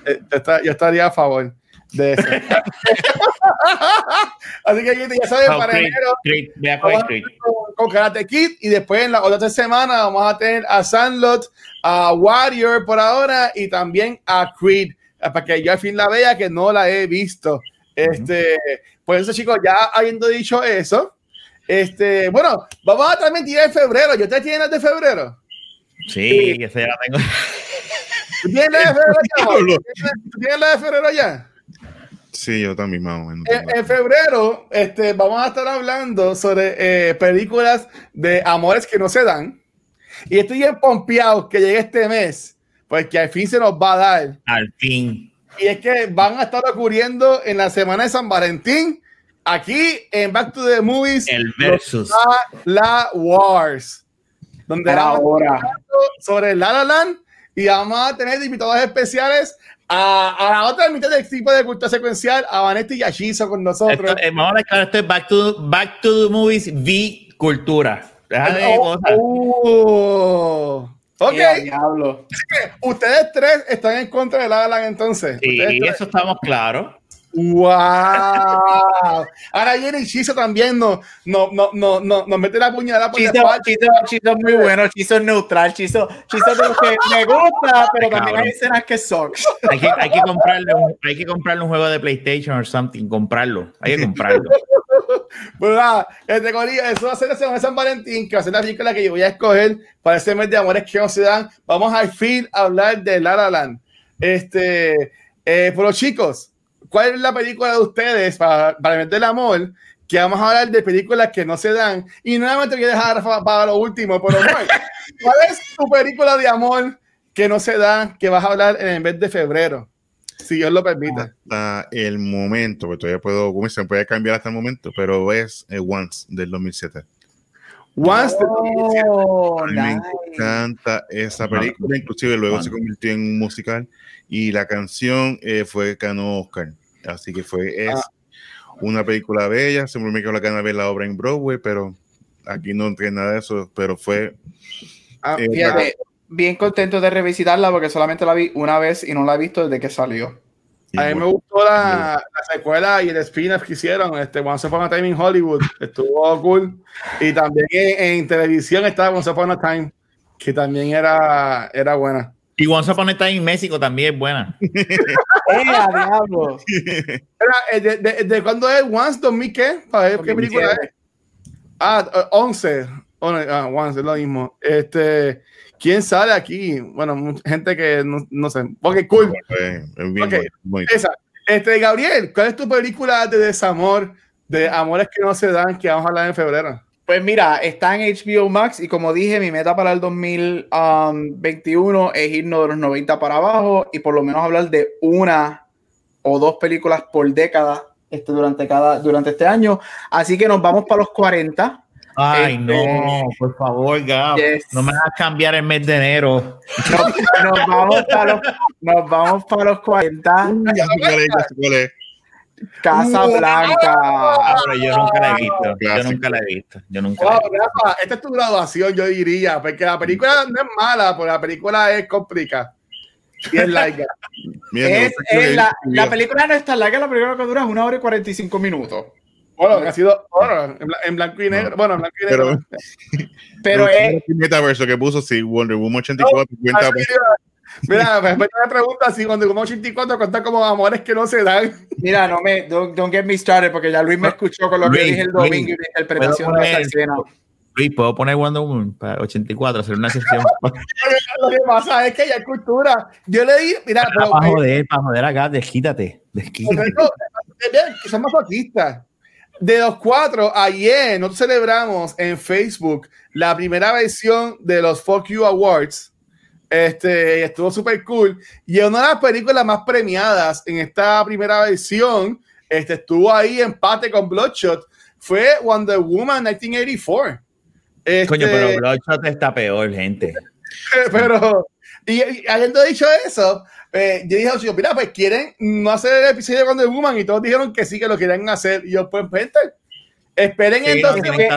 eh, yo yo estaría a favor de eso. Así que gente, ya saben, So, para Creed, enero Creed, vamos a con, con Karate Kid y después en la otra semana vamos a tener a Sandlot, a Warrior por ahora y también a Creed, eh, para que yo al fin la vea que no la he visto. Este, Pues eso chicos, ya habiendo dicho eso, este, bueno, vamos a transmitir en febrero. ¿Yo te tienes de febrero? Sí, esa ya la tengo. ¿Tú tienes la de febrero ¿Tú tienes la de febrero ya? Sí, yo también, más o menos. En, en febrero este, vamos a estar hablando sobre eh, películas de amores que no se dan. Y estoy bien pompeado que llegue este mes, porque al fin se nos va a dar. Al fin. Y es que van a estar ocurriendo en la semana de San Valentín, aquí en Back to the Movies, El versus. los La, La Wars, donde vamos a estar Ahora, hablando sobre La La Land y vamos a tener invitados especiales a, a la otra mitad del tipo de cultura secuencial, a Vanetti y a Shizo con nosotros. Esto, eh, vamos a declarar esto es back to, back to the Movies V Cultura. Deja de Oh, cosas. oh. Ok, diablo. ustedes tres están en contra de La entonces. Sí, eso estamos claros. ¡Wow! Ahora viene Shizo también, no, no, no, no, no, nos mete la puñalada por la Chizo, espalda. Chizo, Chizo es muy bueno, Chizo es neutral, Chizo, Chizo es de los que me gusta, pero Ay, también cabrón. hay escenas que son. Hay que, hay, que comprarle un, hay que comprarle un juego de PlayStation o something. Comprarlo. Hay que comprarlo. Pues nada, este corillo, eso va a ser la semana de San Valentín, que va a ser la película que yo voy a escoger para ese mes de amores que no se dan. Vamos al fin a hablar de La La Land. Este, eh, pero chicos, ¿cuál es la película de ustedes para, para meter el amor que vamos a hablar de películas que no se dan. Y nuevamente voy a dejar para, para lo último, pero Mike, ¿cuál es tu película de amor que no se da que vas a hablar en el mes de febrero? Si Dios lo permite. Hasta el momento, porque todavía puedo, como se puede cambiar hasta el momento, pero es eh, Once del 2007. Once Oh, nice. me encanta esa película, inclusive luego se convirtió en un musical y la canción eh, fue ganó Oscar, así que fue es una película bella, siempre me quedó la gana de ver la obra en Broadway, pero aquí no tiene nada de eso, pero fue Ah, eh, Fíjate, bien contento de revisitarla porque solamente la vi una vez y no la he visto desde que salió. A mí me gustó la, la secuela y el spin-off que hicieron, este Once Upon a Time in Hollywood, estuvo cool. Y también en, en televisión estaba Once Upon a Time, que también era, era buena. Y Once Upon a Time en México también es buena. ¡Eh, a diablo! Era, eh, ¿De, de, de cuándo es? ¿Once 2000 qué? Para ver qué película es. Ah, eh, 11. Oh, no, ah, Once es lo mismo. Este, ¿Quién sale aquí? Bueno, mucha gente que no, no sé. Ok, cool. fue- es bien Ok. bonito, bonito. Esa. Este, Gabriel, ¿cuál es tu película de desamor, de amores que no se dan, que vamos a hablar en febrero? Pues mira, está en HBO Max y como dije, mi meta para el 2021 es irnos de los 90 para abajo y por lo menos hablar de una o dos películas por década este, durante, cada, durante este año. Así que nos vamos para los 40. Ay, Este- no, por favor, Gab. Yes. No me hagas cambiar el mes de enero. Nos, nos vamos, para los, nos vamos para los 40. Ya es, ya Casa Ah, Blanca. pero yo nunca la he visto. Yo nunca la he visto. Yo nunca la he visto. Rafa, esta es tu graduación, yo diría, porque la película no es mala, pero la película es complicada. Y es larga. Es, es la, la película no es tan larga, la película que dura es una hora y 45 minutos. Bueno, que ha sido oro, en, bla- en blanco y negro. Bueno, en blanco y negro. Pero- es, el metaverso que puso, sí, Wonder Woman 84, cuenta, Así, Mira, me pregunta si cuando como 84 cuenta como amores que no se dan. Mira, no me, don't, don't get me started, porque ya Luis me escuchó con lo que Luis, dije el Luis, domingo y mi interpretación ¿puedo de esa escena. Luis, ¿puedo poner Wonder Woman para 84? Hacer una sección. Lo que pasa es que ya hay cultura. Yo le di, mira, pero, para eh, joder, para joder acá, desquítate. Desquítate. Eh, son masoquistas. De los cuatro, ayer nosotros celebramos en Facebook la primera versión de los Fuck You Awards. Este, estuvo súper cool. Y una de las películas más premiadas en esta primera versión, este, estuvo ahí empate con Bloodshot, fue Wonder Woman 1984. Este, Coño, pero Bloodshot está peor, gente. pero, y, y habiendo dicho eso, eh, yo dije, "Oye, mira, pues quieren no hacer el episodio de Wonder Woman y todos dijeron que sí, que lo querían hacer. Y yo, pues, gente, esperen Sí, entonces. que.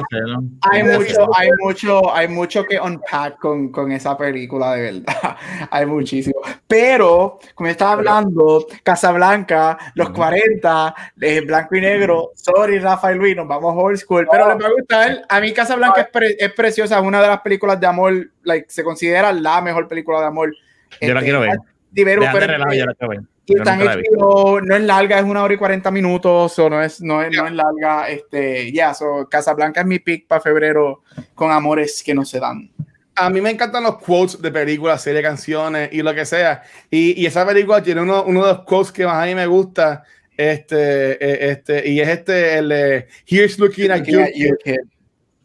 Hay mucho, hay mucho, hay mucho que unpack con, con esa película, de verdad. hay muchísimo. Pero, como estaba hablando, Casablanca, los 40, eh, blanco y negro, sorry, Rafael Luis, nos vamos old school, pero les va a gustar. A mí Casablanca es, pre- es preciosa, es una de las películas de amor, like, se considera la mejor película de amor. Yo la Este, quiero ver. Diveru, Dejan de pero- relajo, yo la quiero ver. Y está en. HBO, no es larga, es una hora y 40 minutos, o no es, no es, no es larga. Este, ya, so, Casablanca es mi pick para febrero con amores que no se dan. A mí me encantan los quotes de películas, series, canciones y lo que sea. Y, y esa película tiene uno, uno de los quotes que más a mí me gusta. Este, eh, este, y es este, el de Here's looking at you. Yeah, you kid.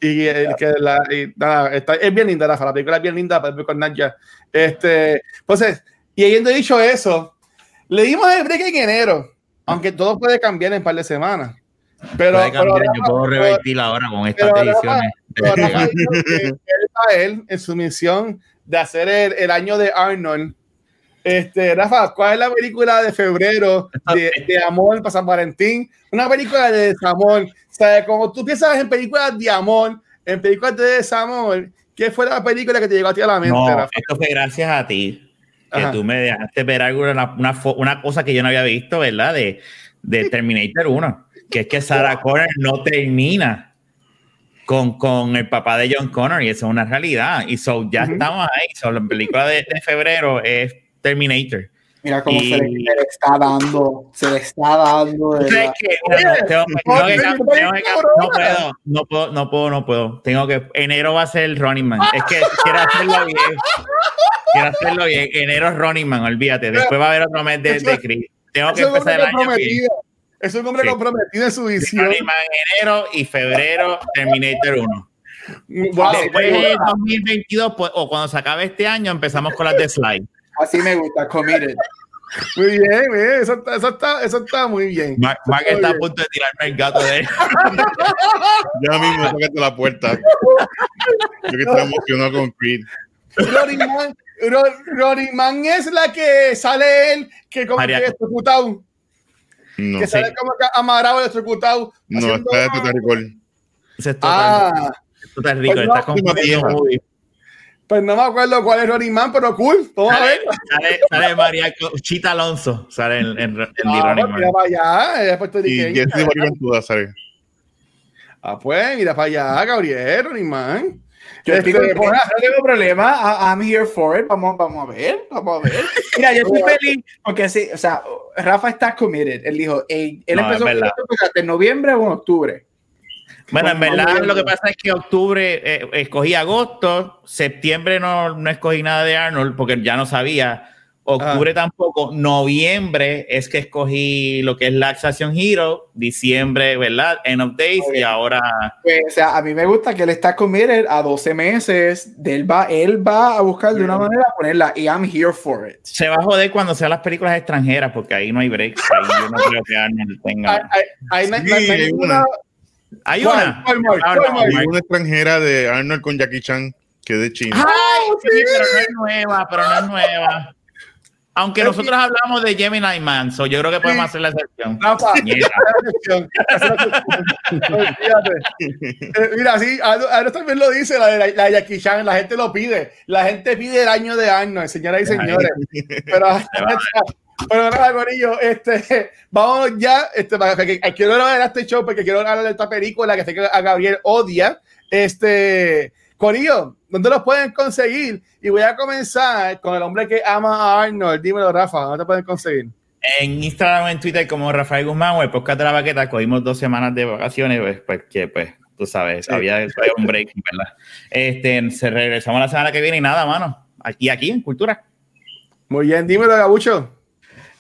Y, el que la, y nada, está, es bien linda, Rafa. La película es bien linda para ver con Nadia. Este, entonces, y habiendo dicho eso, le dimos el break en enero, aunque todo puede cambiar en un par de semanas. Pero, Puede cambiar, pero yo puedo revertir ahora con estas ediciones. él en su misión de hacer el, el año de Arnold. Este, Rafa, ¿cuál es la película de febrero de, de amor para San Valentín? Una película de desamor. O sea, como tú piensas en películas de amor, en películas de desamor, ¿qué fue la película que te llegó a ti a la mente, No, Rafa? esto fue gracias a ti. Que Ajá. tú me dejaste ver algo, una, una, cosa que yo no había visto, ¿verdad? De, de Terminator 1. Que es que Sarah Connor no termina con, con el papá de John Connor y eso es una realidad. Y so, ya estamos ahí. So, la película de, de febrero es Terminator. Mira cómo Y- se, le, se le está dando, se le está dando. no puedo, no puedo, no puedo, no puedo. Tengo que, enero va a ser el Running Man. Es que quiero hacerlo bien. Quiero hacerlo bien. Enero es Running Man, olvídate. Después va a haber otro mes de, de Chris. Tengo que empezar el año bien. Es un hombre Sí. comprometido en su visión. Iron Man en enero y febrero Terminator 1. Wow, Después en 2022 pues, o cuando se acabe este año empezamos con las de Slide. Así me gusta, committed. muy bien, muy bien. Eso, está, eso, está, eso está muy bien. Mark, Mark está a punto de tirarme el gato de él. Ya mismo tocaste la puerta. Yo que estoy emocionado con Creed. Rory Man, Ro- Rory Man es la que sale él, que como María. que electrocutado, No, que sale como que amarrado, electrocutado. no, está de Total Recall. Ese es total, Ah, total rico. Pues Está no, muy. pues no me acuerdo cuál es Rory Man, pero cool. Vamos a ver. Sale, sale, sale María Chita Alonso. Sale en, en, en Ah, pues mira Man. para allá, es Y puertorriqueño. Jesse Ventura sale. Ah, pues mira para allá, Gabriel, Rory Man. Yo Este, estoy con- pues, no tengo problema. I- I'm here for it. Vamos, vamos a ver. Vamos a ver. Mira, yo estoy feliz porque sí, o sea, Rafa está committed. Él dijo, él, él No, empezó en noviembre o en octubre. Bueno, en verdad lo que pasa es que octubre eh, escogí agosto, septiembre no, no escogí nada de Arnold porque ya no sabía, octubre tampoco, noviembre es que escogí lo que es la Action Hero, diciembre, ¿verdad? End of Days y ahora... Pues, o sea, a mí me gusta que él está committed a 12 meses. De él, va, él va a buscar de una manera ponerla y I'm here for it. Se va a joder cuando sean las películas extranjeras porque ahí no hay break. Ahí yo no creo que Arnold hay, tenga... hay, Sí, una. ¿Hay una? Ah. Hay una extranjera de Arnold con Jackie Chan, que es de China. Ay, sí, pero no es nueva, pero no es nueva. Aunque nosotros hablamos de Gemini Man, so yo creo que podemos hacer la excepción. Rafa. Eh, Mira, sí, ahora ahora también lo dice la de la, de Jackie Chan, la gente lo pide. La gente pide el año de Arnold, señoras y señores. Pero, pero nada, Corillo, este, vamos ya, este, para que, quiero ver este show porque quiero hablar de esta película que sé que a Gabriel odia. Este, Corillo, ¿dónde los pueden conseguir? Y voy a comenzar con el hombre que ama a Arnold. Dímelo, Rafa, ¿dónde te pueden conseguir? En Instagram o en Twitter como Rafael Guzmán o el podcast de la baqueta, cogimos dos semanas de vacaciones, pues, pues que pues, tú sabes, Sí. había, había un break, ¿verdad? Este, se regresamos la semana que viene y nada, mano. Aquí, aquí, en Cultura. Muy bien, dímelo, Gabucho.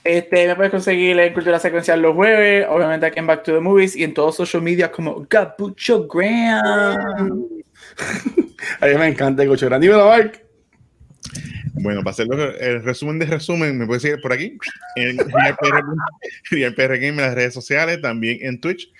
Este, me puedes conseguir en Cultura Secuencial los jueves, obviamente aquí en Back to the Movies y en todos social media como Gabucho Graham. A mí me encanta el Gabucho. Grande. Dímelo, Mark. Bueno, para hacer el resumen de resumen, me puedes seguir por aquí, en RealPR RealPR Game en las redes sociales, también en Twitch.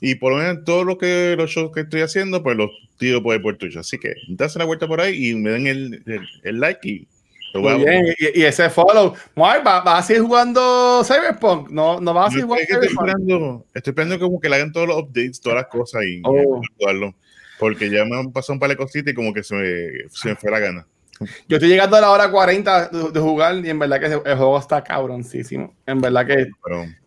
Y por lo menos todo lo que los shows que estoy haciendo, pues los tiro por, por Twitch. Así que dase la vuelta por ahí y me den el, el, el like y Muy bien, y, y ese follow. Mark, ¿va- ¿vas a seguir jugando Cyberpunk? No, no vas a seguir estoy, jugando estoy Cyberpunk. esperando, estoy esperando como que le hagan todos los updates, todas las cosas y, y Oh. jugarlo. Porque ya me han pasado un par de cositas y como que se me, se me fue la gana. Yo estoy llegando a la hora 40 de, de jugar y en verdad que el juego está cabroncísimo. En verdad que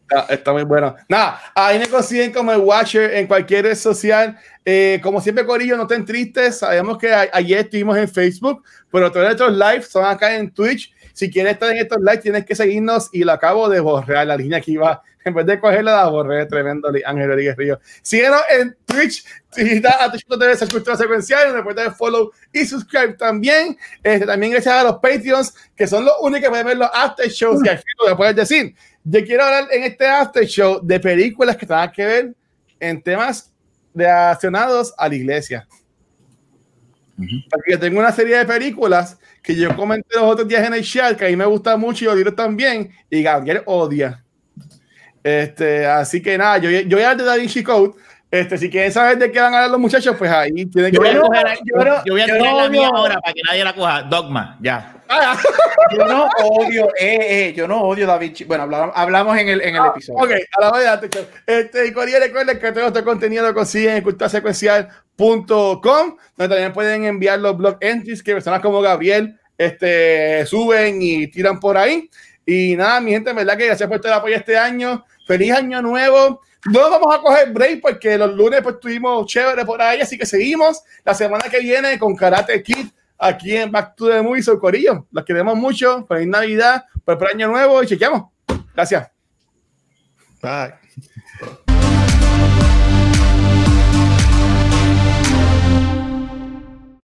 está, está muy bueno. Nada, ahí me consiguen como el Watcher en cualquier red social. Eh, como siempre, Corillo, no estén tristes. Sabemos que a- ayer estuvimos en Facebook, pero todos nuestros lives son acá en Twitch. Si quieres estar en estos lives, tienes que seguirnos y lo acabo de borrar. La línea que iba, en vez de cogerla, la borré. Tremendo, Ángel Rodríguez Río. Síguenos en Twitch. Visita a Twitch.tv, se cultura secuencial. Puedes dar follow y subscribe también. Este, también gracias a los Patreons, que son los únicos que pueden ver los after shows. Y al fin lo puedes decir. Yo quiero hablar en este after show de películas que tengan que ver en temas relacionados a la iglesia. Porque tengo una serie de películas que yo comenté los otros días en el chat que a mí me gusta mucho y Oliver también, y Gabriel odia. Este, así que nada, yo, yo voy a hablar de Da Vinci Code. Este, si quieren saber de qué van a hablar los muchachos, pues ahí tienen que Yo voy a ver. coger- yo no- yo voy a yo tirar no la mía ahora para que nadie la coja. Dogma, ya. Ah, Yo no odio, eh, eh, yo no odio a Da Vinci. Bueno, hablamos, hablamos en el, en el episodio. Ok, a la vez de Este, y Corey, recuerden que todo este contenido lo consiguen en culturasecuencial.com, donde también pueden enviar los blog entries que personas como Gabriel este, suben y tiran por ahí. Y nada, mi gente, en verdad que gracias por todo el apoyo este año. Feliz año nuevo. No vamos a coger break porque los lunes pues estuvimos chévere por ahí, así que seguimos la semana que viene con Karate Kid aquí en Back to the Movies o Corillo. Los queremos mucho. Feliz Navidad, feliz año nuevo y chequeamos. Gracias. bye.